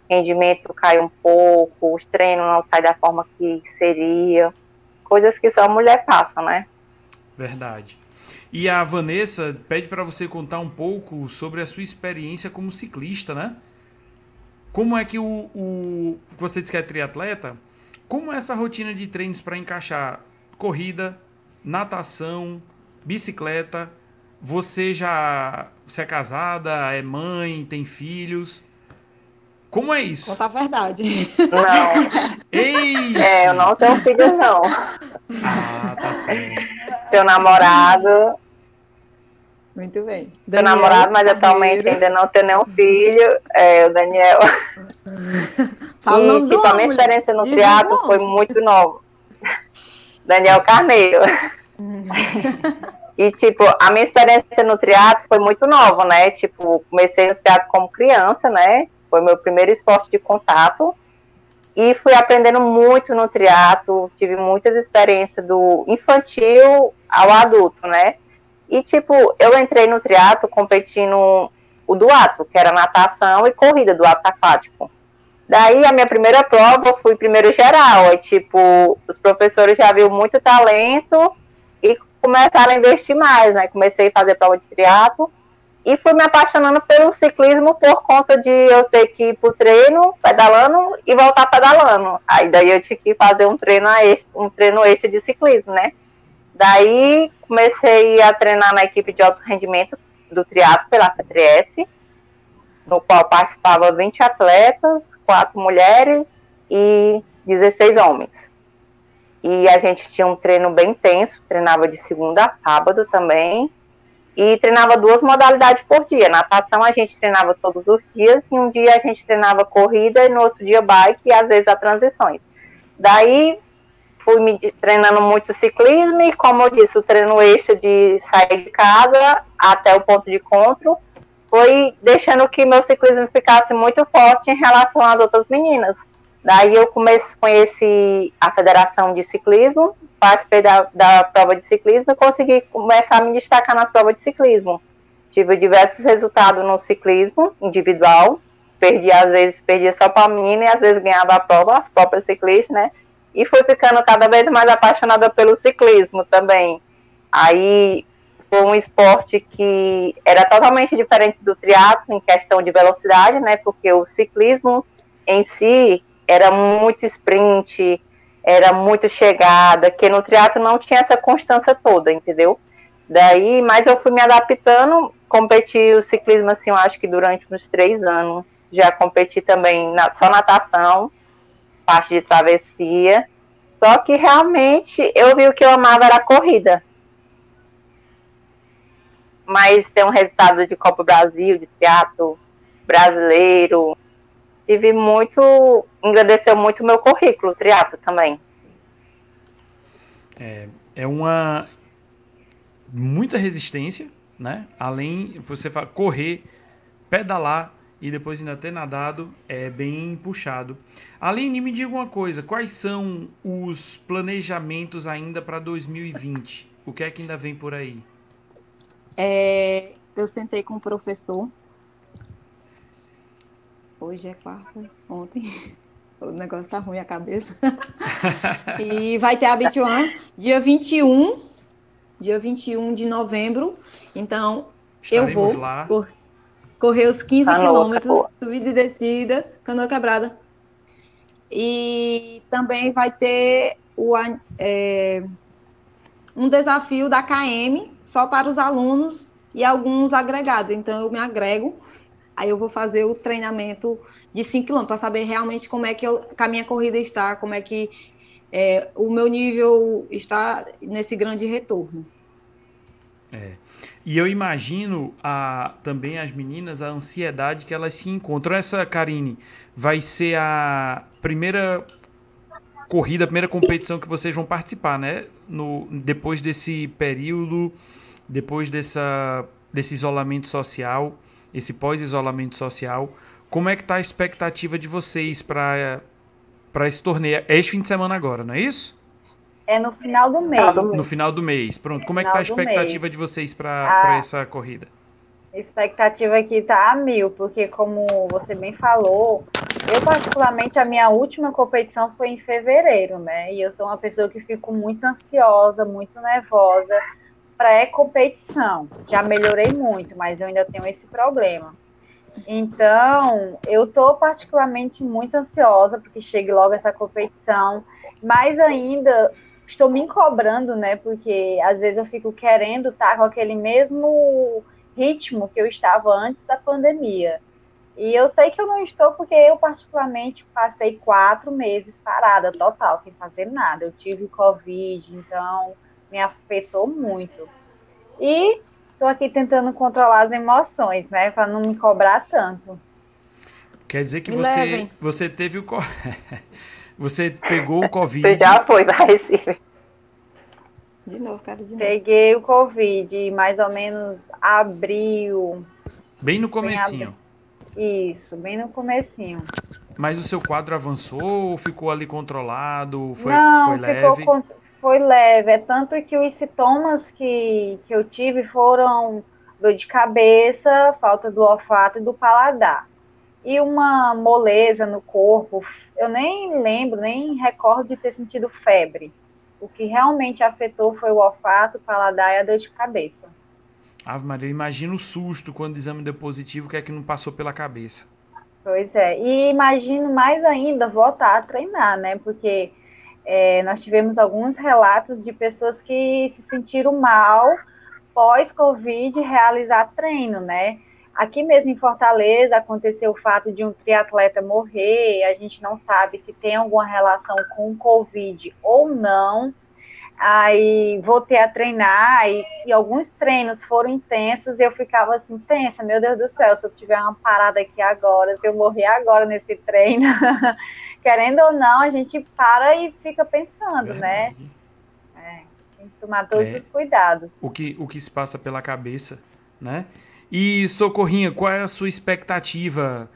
rendimento cai um pouco, os treinos não saem da forma que seria. Coisas que só a mulher passa, né? Verdade. E a Vanessa pede para você contar um pouco sobre a sua experiência como ciclista, né? Como é que o, o você disse que é triatleta? Como é essa rotina de treinos para encaixar corrida, natação, bicicleta? Você já você é casada, é mãe, tem filhos? Como é isso? Contar a verdade. Não. Ei! É, eu não tenho filhos, não. Ah, tá certo. Tenho namorado. Muito bem. Tenho namorado, mas atualmente ainda não tenho nenhum filho. É, o Daniel. Fala e, tipo, a minha experiência no teatro foi muito nova. Daniel Carneiro. E, tipo, a minha experiência no teatro foi muito nova, né? Tipo, comecei no teatro como criança, né? Foi meu primeiro esporte de contato. E fui aprendendo muito no triatlo, tive muitas experiências do infantil ao adulto, né? E, tipo, eu entrei no triatlo competindo o duato, que era natação e corrida do ato aquático. Daí, a minha primeira prova, fui primeiro geral. Aí, tipo, os professores já viram muito talento e começaram a investir mais, né? Comecei a fazer prova de triatlo e fui me apaixonando pelo ciclismo por conta de eu ter que ir pro treino pedalando e voltar pedalando. Aí daí eu tinha que fazer um treino um treino extra de ciclismo, né? Daí comecei a treinar na equipe de alto rendimento do triatlo pela FTS, no qual participava 20 atletas, 4 mulheres e 16 homens. E a gente tinha um treino bem intenso, treinava de segunda a sábado também, e treinava duas modalidades por dia. Natação a gente treinava todos os dias, e um dia a gente treinava corrida e no outro dia bike e às vezes a transições. Daí fui me treinando muito ciclismo e, como eu disse, o treino extra de sair de casa até o ponto de encontro foi deixando que meu ciclismo ficasse muito forte em relação às outras meninas. Daí eu comecei, conheci a Federação de Ciclismo, participei da, da prova de ciclismo e consegui começar a me destacar nas provas de ciclismo. Tive diversos resultados no ciclismo individual, perdi às vezes, perdia só para a menina e às vezes ganhava a prova, as próprias ciclistas, né? E fui ficando cada vez mais apaixonada pelo ciclismo também. Aí foi um esporte que era totalmente diferente do triatlo em questão de velocidade, né? Porque o ciclismo em si era muito sprint, era muito chegada, que no triatlo não tinha essa constância toda, entendeu? Daí, mas eu fui me adaptando, competi o ciclismo, assim, eu acho que durante uns três anos. Já competi também na, só natação, parte de travessia. Só que realmente eu vi o que eu amava era a corrida. Mas tem um resultado de Copa Brasil, de teatro brasileiro, tive muito, engrandeceu muito o meu currículo, triatlo também. É, é uma muita resistência, né? Além você correr, pedalar e depois ainda ter nadado é bem puxado. Aline, me diga uma coisa, quais são os planejamentos ainda para 2020? O que é que ainda vem por aí? É, eu sentei com o professor. Hoje é quarta, ontem. O negócio tá ruim a cabeça. e vai ter a One dia 21, dia 21 de novembro. Então, Estaremos eu vou lá. Cor correr os 15 tá quilômetros, subida e descida, canoa quebrada. E também vai ter o, é, um desafio da KM só para os alunos e alguns agregados. Então, eu me agrego, aí eu vou fazer o treinamento de 5 km para saber realmente como é que, eu, que a minha corrida está, como é que é, o meu nível está nesse grande retorno. É. E eu imagino a, também as meninas, a ansiedade que elas se encontram. Essa, Karine, vai ser a primeira corrida, a primeira competição que vocês vão participar, né? No, depois desse período, depois dessa, desse isolamento social, esse pós-isolamento social. Como é que tá a expectativa de vocês para esse torneio? É este fim de semana agora, não é isso? É no final do mês. No final do mês. Pronto. Como é que tá a expectativa de vocês para essa corrida? A expectativa aqui tá a mil, porque como você bem falou, eu particularmente a minha última competição foi em fevereiro, né? E eu sou uma pessoa que fico muito ansiosa, muito nervosa pré-competição. Já melhorei muito, mas eu ainda tenho esse problema. Então, eu estou particularmente muito ansiosa porque chegue logo essa competição, mas ainda estou me cobrando, né? Porque às vezes eu fico querendo estar com aquele mesmo ritmo que eu estava antes da pandemia. E eu sei que eu não estou porque eu, particularmente, passei quatro meses parada total, sem fazer nada. Eu tive Covid, então me afetou muito. E Estou aqui tentando controlar as emoções, né? Para não me cobrar tanto. Quer dizer que você, você teve o. você pegou o Covid. Você já foi para Recife. De novo, cara, de novo. Peguei o Covid mais ou menos abril. Bem no comecinho. Isso, bem no comecinho. Mas o seu quadro avançou ou ficou ali controlado? Foi, Não, foi leve? Ficou, foi leve, é tanto que os sintomas que, que eu tive foram dor de cabeça, falta do olfato e do paladar. E uma moleza no corpo, eu nem lembro, nem recordo de ter sentido febre. O que realmente afetou foi o olfato, o paladar e a dor de cabeça. Ave Maria, imagina o susto quando o exame deu positivo, que é que não passou pela cabeça. Pois é, e imagino mais ainda voltar a treinar, né? Porque é, nós tivemos alguns relatos de pessoas que se sentiram mal pós-Covid realizar treino, né? Aqui mesmo em Fortaleza aconteceu o fato de um triatleta morrer, a gente não sabe se tem alguma relação com o Covid ou não. Aí voltei a treinar e, e, alguns treinos foram intensos e eu ficava assim, tensa, meu Deus do céu, se eu tiver uma parada aqui agora, se eu morrer agora nesse treino, querendo ou não, a gente para e fica pensando, né? Verdade. né? É, tem que tomar todos é, os cuidados. O que, o que se passa pela cabeça, né? E Socorrinha, qual é a sua expectativa?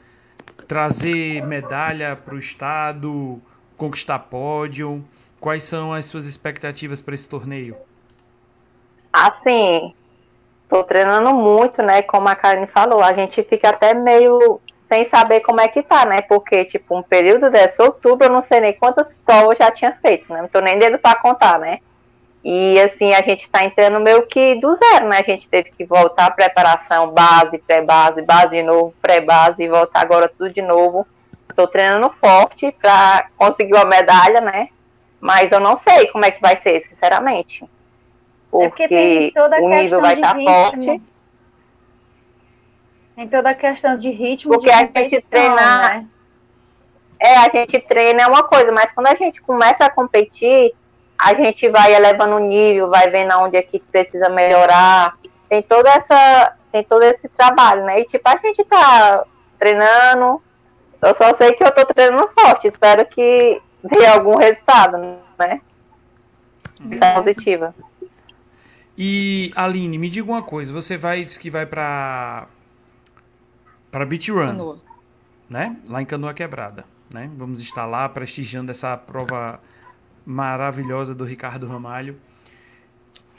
Trazer medalha para o estado, conquistar pódio? Quais são as suas expectativas para esse torneio? Assim, tô treinando muito, né? Como a Karine falou, a gente fica até meio sem saber como é que tá, né? Porque, tipo, um período desse outubro, eu não sei nem quantas provas já tinha feito, né? Não tô nem dedo para contar, né? E, assim, a gente tá entrando meio que do zero, né? A gente teve que voltar à preparação, base, pré-base, base de novo, pré-base, e voltar agora tudo de novo. Tô treinando forte para conseguir uma medalha, né? Mas eu não sei como é que vai ser, sinceramente. Porque, é porque o nível vai estar tá forte. Tem toda a questão de ritmo porque de a gente treinar. Né? É, a gente treina é uma coisa, mas quando a gente começa a competir, a gente vai elevando o nível, vai vendo onde é que precisa melhorar. Tem toda essa, tem todo esse trabalho, né? E tipo, a gente tá treinando. Eu só sei que eu tô treinando forte. Espero que dê algum resultado, né? É. Positiva. E Aline, me diga uma coisa, você vai diz que vai para para Beach Run, Canoa. né? Lá em Canoa Quebrada, né? Vamos estar lá prestigiando essa prova maravilhosa do Ricardo Ramalho.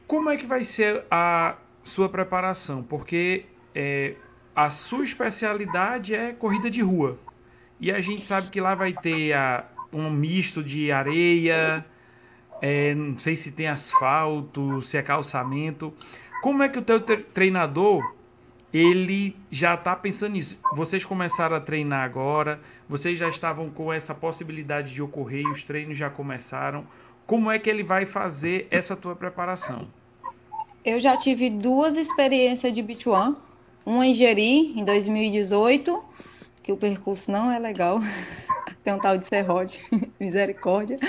Como é que vai ser a sua preparação? Porque é, a sua especialidade é corrida de rua. E a gente sabe que lá vai ter a, um misto de areia, é, não sei se tem asfalto, se é calçamento. Como é que o teu treinador ele já está pensando nisso? Vocês começaram a treinar agora, vocês já estavam com essa possibilidade de ocorrer e os treinos já começaram. Como é que ele vai fazer essa tua preparação? Eu já tive duas experiências de Beach. Uma em Jeri, em 2018, que o percurso não é legal. Tem um tal de serrote, misericórdia.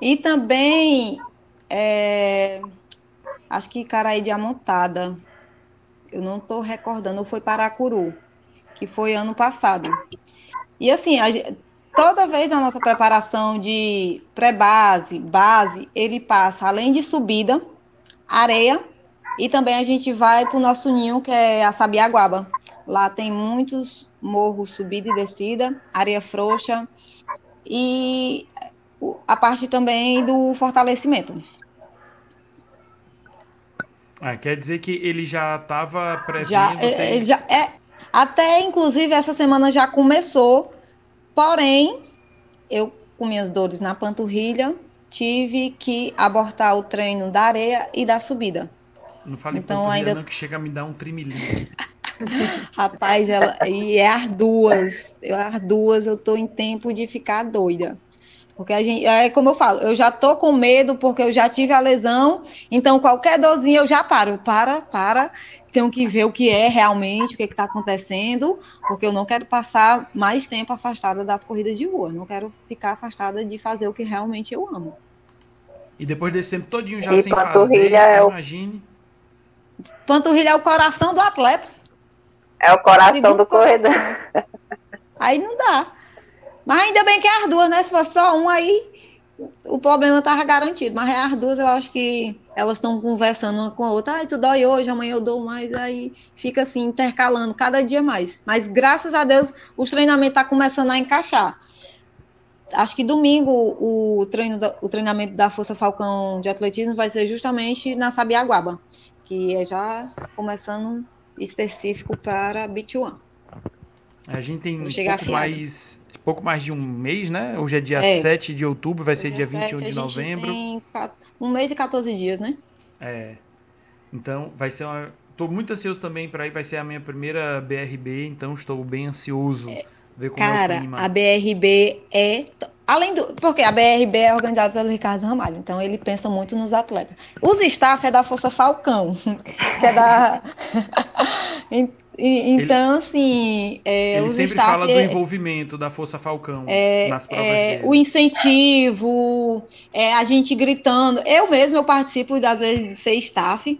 E também, é, acho que Caraí de Amontada, eu não estou recordando, foi Paracuru, que foi ano passado. E assim, a, toda vez na nossa preparação de pré-base, base, ele passa, além de subida, areia, e também a gente vai para o nosso ninho, que é a Sabiaguaba. Lá tem muitos morros, subida e descida, areia frouxa, e a parte também do fortalecimento. Ah, quer dizer que ele já estava prevendo já, é, vocês... já é, Até, inclusive, essa semana já começou, porém, eu, com minhas dores na panturrilha, tive que abortar o treino da areia e da subida. Não fale então, ainda não, que chega a me dar um trimilinho. Rapaz, ela, e é as duas. Eu, as duas eu tô em tempo de ficar doida. Porque a gente, é como eu falo, eu já tô com medo porque eu já tive a lesão, então qualquer dorzinha eu já paro, para, para, tenho que ver o que é realmente, o que é está acontecendo, porque eu não quero passar mais tempo afastada das corridas de rua, não quero ficar afastada de fazer o que realmente eu amo. E depois desse tempo todinho já e sem fazer, é o... imagine. Panturrilha é o coração do atleta. É o coração do corredor. Aí não dá. Mas ainda bem que é as duas, né? Se fosse só um, aí o problema estava garantido. Mas é as duas, eu acho que elas estão conversando uma com a outra. Ah, tu dói hoje, amanhã eu dou mais. Aí fica assim, intercalando cada dia mais. Mas graças a Deus, os treinamentos estão tá começando a encaixar. Acho que domingo o, treino da, o treinamento da Força Falcão de Atletismo vai ser justamente na Sabiaguaba, que é já começando específico para Beach One. A gente tem um pouco mais pouco mais de um mês, né? Hoje é dia é. 7 de outubro, vai ser dia 21 7, de novembro. Tem um mês e 14 dias, né? É. Então, vai ser uma. Estou muito ansioso também para ir, vai ser a minha primeira BRB, então estou bem ansioso é. ver como Cara, é o clima. a BRB é. Além do. Porque a BRB é organizada pelo Ricardo Ramalho, então ele pensa muito nos atletas. Os staff é da Força Falcão, que é da. Então, ele, assim. É, ele sempre fala do é, envolvimento da Força Falcão é, nas provas é, dele. O incentivo, é, a gente gritando. Eu mesmo eu participo, das vezes, de ser staff.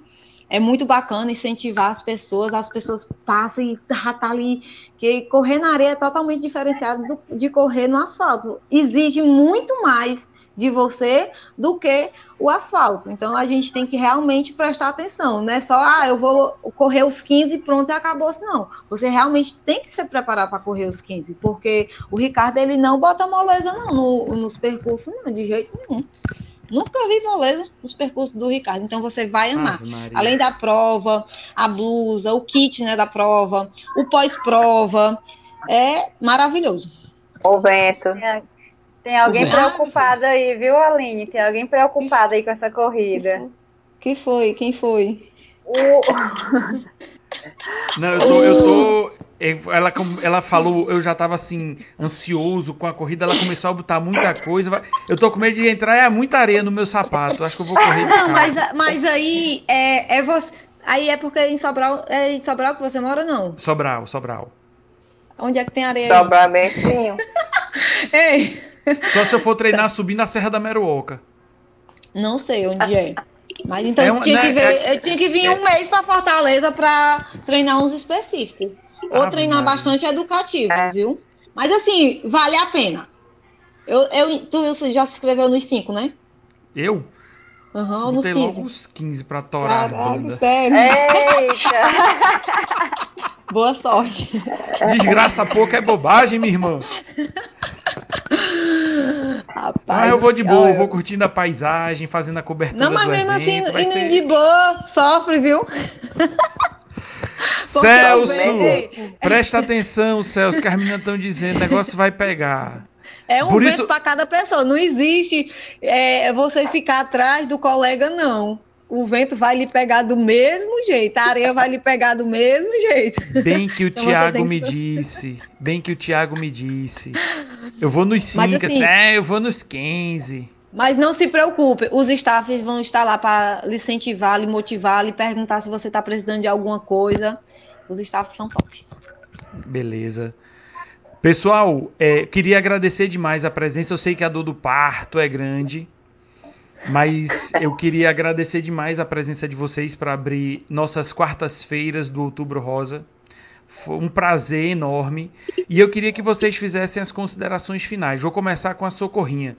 É muito bacana incentivar as pessoas, as pessoas passam e já tá ali. Que correr na areia é totalmente diferenciado do, de correr no asfalto. Exige muito mais de você do que o asfalto. Então a gente tem que realmente prestar atenção, não é só, ah, eu vou correr os 15 pronto e acabou, não. Você realmente tem que se preparar para correr os 15, porque o Ricardo ele não bota moleza não no, nos percursos, não, de jeito nenhum. Nunca vi moleza nos percursos do Ricardo, então você vai amar. Além da prova, a blusa, o kit né, da prova, o pós-prova, é maravilhoso. O vento. É. Tem alguém preocupado aí, viu, Aline? Tem alguém preocupado aí com essa corrida. Quem foi? Quem foi? O... Não, eu tô, eu tô. Ela, ela falou, eu já tava assim, ansioso com a corrida, ela começou a botar muita coisa. Eu tô com medo de entrar, é muita areia no meu sapato. Acho que eu vou correr Não, mas, mas aí é, é você. Aí é porque em Sobral. É em Sobral que você mora, não? Sobral, Sobral. Onde é que tem areia? Sobral bem Ei. Só se eu for treinar subindo a Serra da Meruoca. Não sei onde é. Mas então é um, tinha né, que ver, é, eu tinha que vir é, um mês para Fortaleza para treinar uns específicos. Ou ah, treinar bastante educativo, é. viu? Mas assim, vale a pena. Eu, eu, tu já se inscreveu nos 5, né? Eu? Aham, uhum, nos 15. logo uns 15 pra torar Caraca, a banda. sério? Eita! Boa sorte. Desgraça pouca é bobagem, minha irmã. Rapaz, ah, eu vou de boa, eu vou curtindo a paisagem, fazendo a cobertura Não, mas mesmo assim, indo ser... de boa, sofre, viu? Celso! Presta atenção, Celso, que as meninas estão dizendo, o negócio vai pegar. É um Por vento isso... para cada pessoa. Não existe é, você ficar atrás do colega, não. O vento vai lhe pegar do mesmo jeito, a areia vai lhe pegar do mesmo jeito. Bem que o então Tiago me disse. Bem que o Tiago me disse. Eu vou nos 5, assim, é, eu vou nos 15. Mas não se preocupe, os staffs vão estar lá para lhe incentivar, lhe motivar, lhe perguntar se você está precisando de alguma coisa. Os staffs são top. Beleza. Pessoal, é, queria agradecer demais a presença. Eu sei que a dor do parto é grande, mas eu queria agradecer demais a presença de vocês para abrir nossas quartas-feiras do Outubro Rosa. Foi um prazer enorme. E eu queria que vocês fizessem as considerações finais. Vou começar com a Socorrinha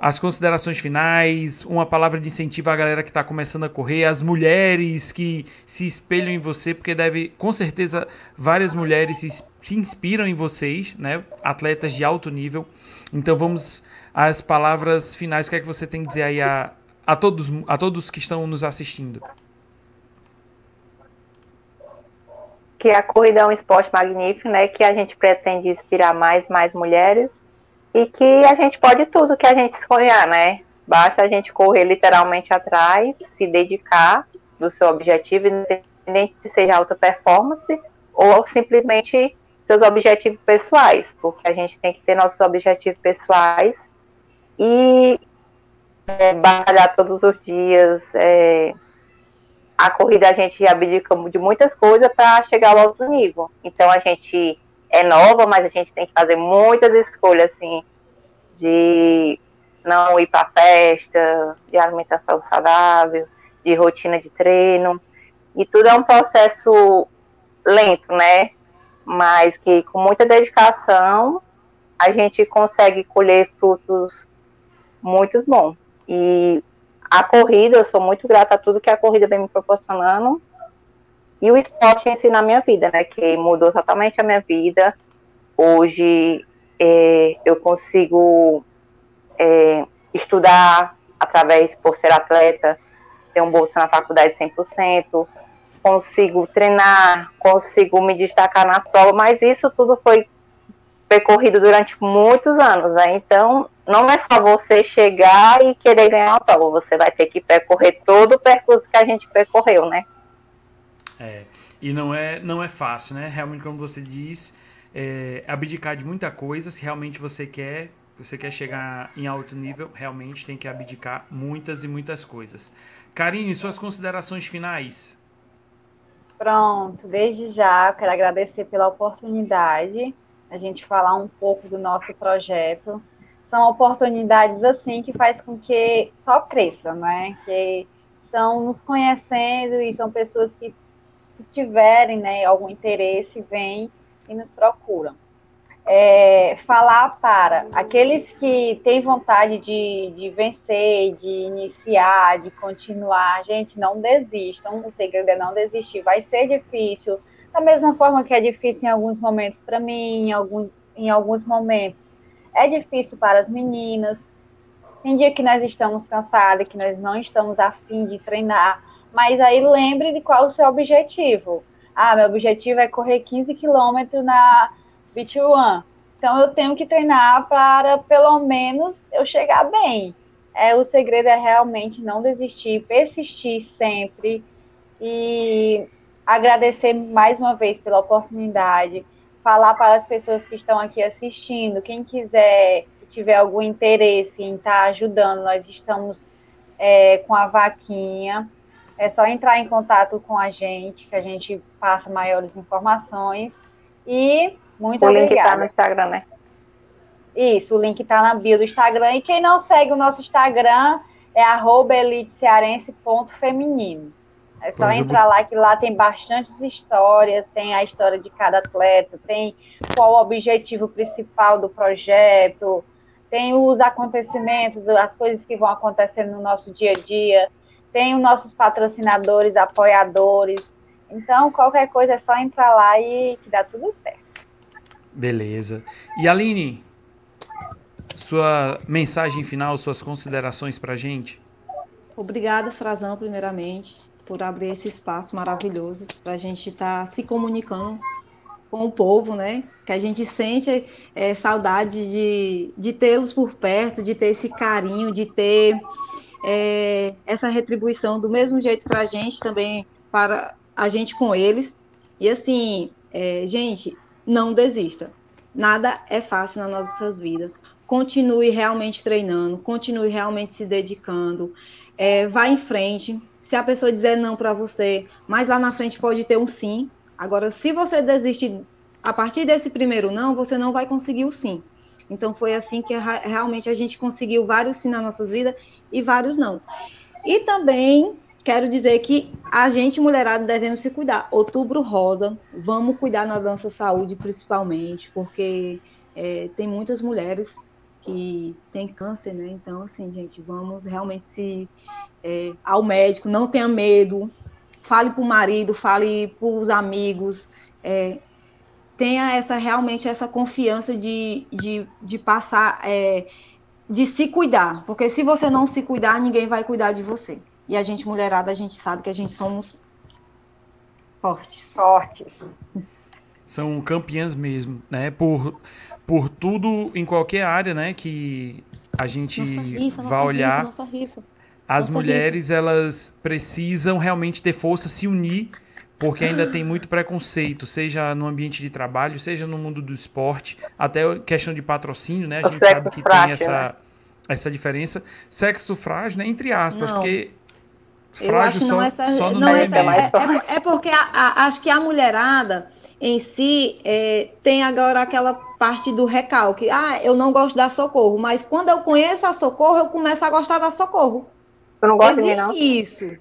as considerações finais, uma palavra de incentivo à galera que está começando a correr, as mulheres que se espelham em você, porque deve, com certeza, várias mulheres se, se inspiram em vocês, né? Atletas de alto nível. Então vamos às palavras finais. O que é que você tem que dizer aí a, a, todos, a todos que estão nos assistindo? Que a corrida é um esporte magnífico, né? Que a gente pretende inspirar mais, mais mulheres e que a gente pode tudo que a gente sonhar, né? Basta a gente correr literalmente atrás, se dedicar do seu objetivo, independente se seja alta performance ou simplesmente seus objetivos pessoais, porque a gente tem que ter nossos objetivos pessoais e é, batalhar todos os dias. É, a corrida a gente abdica de muitas coisas para chegar ao outro nível. Então a gente é nova, mas a gente tem que fazer muitas escolhas, assim, de não ir para festa, de alimentação saudável, de rotina de treino. E tudo é um processo lento, né? Mas que com muita dedicação a gente consegue colher frutos muito bons. E a corrida, eu sou muito grata a tudo que a corrida vem me proporcionando e o esporte em si na minha vida, né? Que mudou totalmente a minha vida. Hoje é, eu consigo é, estudar através, por ser atleta, ter um bolsa na faculdade 100%, consigo treinar, consigo me destacar na prova, mas isso tudo foi percorrido durante muitos anos, né? Então, não é só você chegar e querer ganhar uma prova, você vai ter que percorrer todo o percurso que a gente percorreu, né? É, e não é, não é fácil, né? Realmente, como você diz, é, abdicar de muita coisa, se realmente você quer, você quer chegar em alto nível, realmente tem que abdicar muitas e muitas coisas. Karine, suas considerações finais? Pronto, desde já quero agradecer pela oportunidade a gente falar um pouco do nosso projeto. São oportunidades assim que faz com que só cresça, né? Que estão nos conhecendo e são pessoas que se tiverem né, algum interesse, vêm e nos procuram. É, falar para aqueles que têm vontade de, de vencer, de iniciar, de continuar, gente, não desistam, o segredo é não desistir, vai ser difícil, da mesma forma que é difícil em alguns momentos para mim, em, algum, em alguns momentos é difícil para as meninas, tem dia que nós estamos cansadas, que nós não estamos afim de treinar, mas aí lembre de qual o seu objetivo. Ah, meu objetivo é correr 15 quilômetros na Beach One. Então eu tenho que treinar para pelo menos eu chegar bem. É, o segredo é realmente não desistir, persistir sempre e agradecer mais uma vez pela oportunidade, falar para as pessoas que estão aqui assistindo, quem quiser, tiver algum interesse em estar ajudando, nós estamos é, com a vaquinha é só entrar em contato com a gente, que a gente passa maiores informações. E muito obrigada. O link está no Instagram, né? Isso, o link está na bio do Instagram. E quem não segue o nosso Instagram é elitecearense.feminino. É só entrar lá, que lá tem bastantes histórias, tem a história de cada atleta, tem qual o objetivo principal do projeto, tem os acontecimentos, as coisas que vão acontecendo no nosso dia a dia tem os nossos patrocinadores, apoiadores. Então, qualquer coisa é só entrar lá e que dá tudo certo. Beleza. E Aline, sua mensagem final, suas considerações para gente? Obrigada, Frazão, primeiramente, por por abrir esse espaço maravilhoso para a gente estar tá se comunicando com o povo, né? Que a gente sente é, saudade de, de tê-los por perto, de ter esse carinho, de ter é, essa retribuição do mesmo jeito para a gente também, para a gente com eles. E assim, é, gente, não desista. Nada é fácil nas nossas vidas. Continue realmente treinando, continue realmente se dedicando, é, vá em frente. Se a pessoa dizer não para você, mas lá na frente pode ter um sim, Agora, se você desistir a partir desse primeiro não, você não vai conseguir o sim. Então, foi assim que realmente a gente conseguiu vários sim nas nossas vidas e vários não. E também quero dizer que a gente, mulherada, devemos se cuidar. Outubro Rosa, vamos cuidar na dança saúde, principalmente, porque é, tem muitas mulheres que têm câncer, né? Então, assim, gente, vamos realmente se é, ao médico, não tenha medo, fale para o marido, fale para os amigos, é, tenha essa realmente essa confiança de, de, de passar, é, de se cuidar, porque se você não se cuidar, ninguém vai cuidar de você. E a gente, mulherada, a gente sabe que a gente somos fortes. Fortes. São campeãs mesmo, né? Por, por tudo em qualquer área, né? Que a gente rifa, vai olhar. Rifa, rifa as mulheres elas precisam realmente ter força, se unir, porque ainda tem muito preconceito, seja no ambiente de trabalho, seja no mundo do esporte, até questão de patrocínio, né? A gente sabe que frágil, tem essa, né? essa diferença. Sexo frágil, né? Entre aspas, não. porque frágil só, é, só no não é, é, é, porque a, a, acho que a mulherada em si é, tem agora aquela parte do recalque. Ah, eu não gosto da socorro, mas quando eu conheço a socorro, eu começo a gostar da socorro. Eu não gosto existe de não. isso.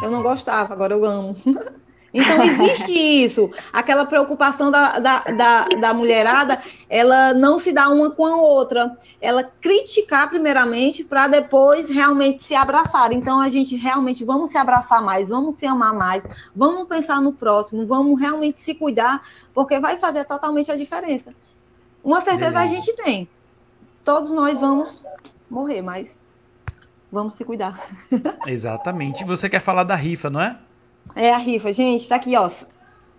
Eu não gostava, agora eu amo. Então, existe isso. Aquela preocupação da, da, da, da, mulherada, ela não se dá uma com a outra. Ela criticar primeiramente para depois realmente se abraçar. Então, a gente realmente vamos se abraçar mais, vamos se amar mais, vamos pensar no próximo, vamos realmente se cuidar, porque vai fazer totalmente a diferença. Uma certeza a gente tem. Todos nós vamos morrer, mas vamos se cuidar. Exatamente. E você quer falar da rifa, não é? É a rifa, gente, tá aqui, ó.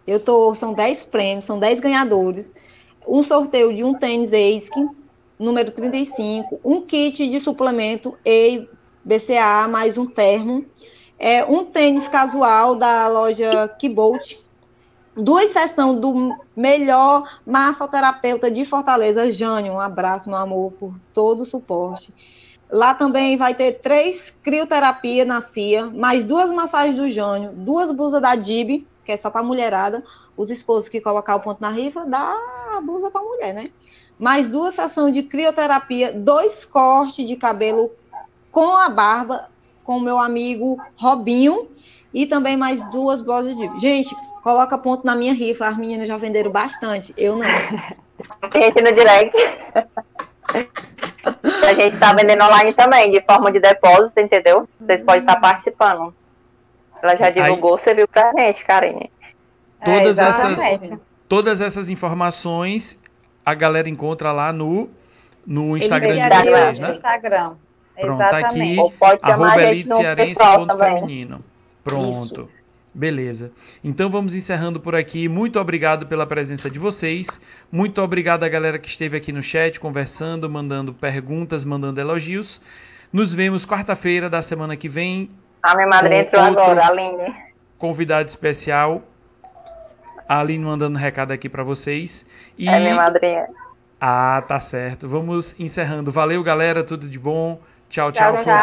Eu tô, são 10 prêmios, são 10 ganhadores. Um sorteio de um tênis ASIC, número 35, um kit de suplemento E BCA mais um termo, é um tênis casual da loja Kibolt, duas sessões do melhor massoterapeuta de Fortaleza, Jânio. Um abraço, meu amor, por todo o suporte. Lá também vai ter três crioterapia na CIA, mais duas massagens do Jânio, duas blusas da Dib, que é só para mulherada. Os esposos que colocar o ponto na rifa, dá a blusa para mulher, né? Mais duas sessões de crioterapia, dois cortes de cabelo com a barba, com o meu amigo Robinho, e também mais duas blusas de Dib. Gente, coloca ponto na minha rifa, as meninas já venderam bastante, eu não. Gente no direct. A gente está vendendo online também, de forma de depósito, entendeu? Vocês podem estar participando. Ela já divulgou, Aí, você viu pra gente, Karine. Todas, é, essas, todas essas informações a galera encontra lá no, no Instagram de vocês, né? Instagram. Pronto, tá aqui, arroba elite cearense ponto feminino. Pronto. Isso. Beleza. Então vamos encerrando por aqui. Muito obrigado pela presença de vocês. Muito obrigado a galera que esteve aqui no chat conversando, mandando perguntas, mandando elogios. Nos vemos quarta-feira da semana que vem. A minha madrinha entrou agora, Aline. Convidado especial. A Aline mandando recado aqui para vocês. E... É minha madrinha. Ah, tá certo. Vamos encerrando. Valeu, galera. Tudo de bom. Tchau, tchau. tchau, tchau.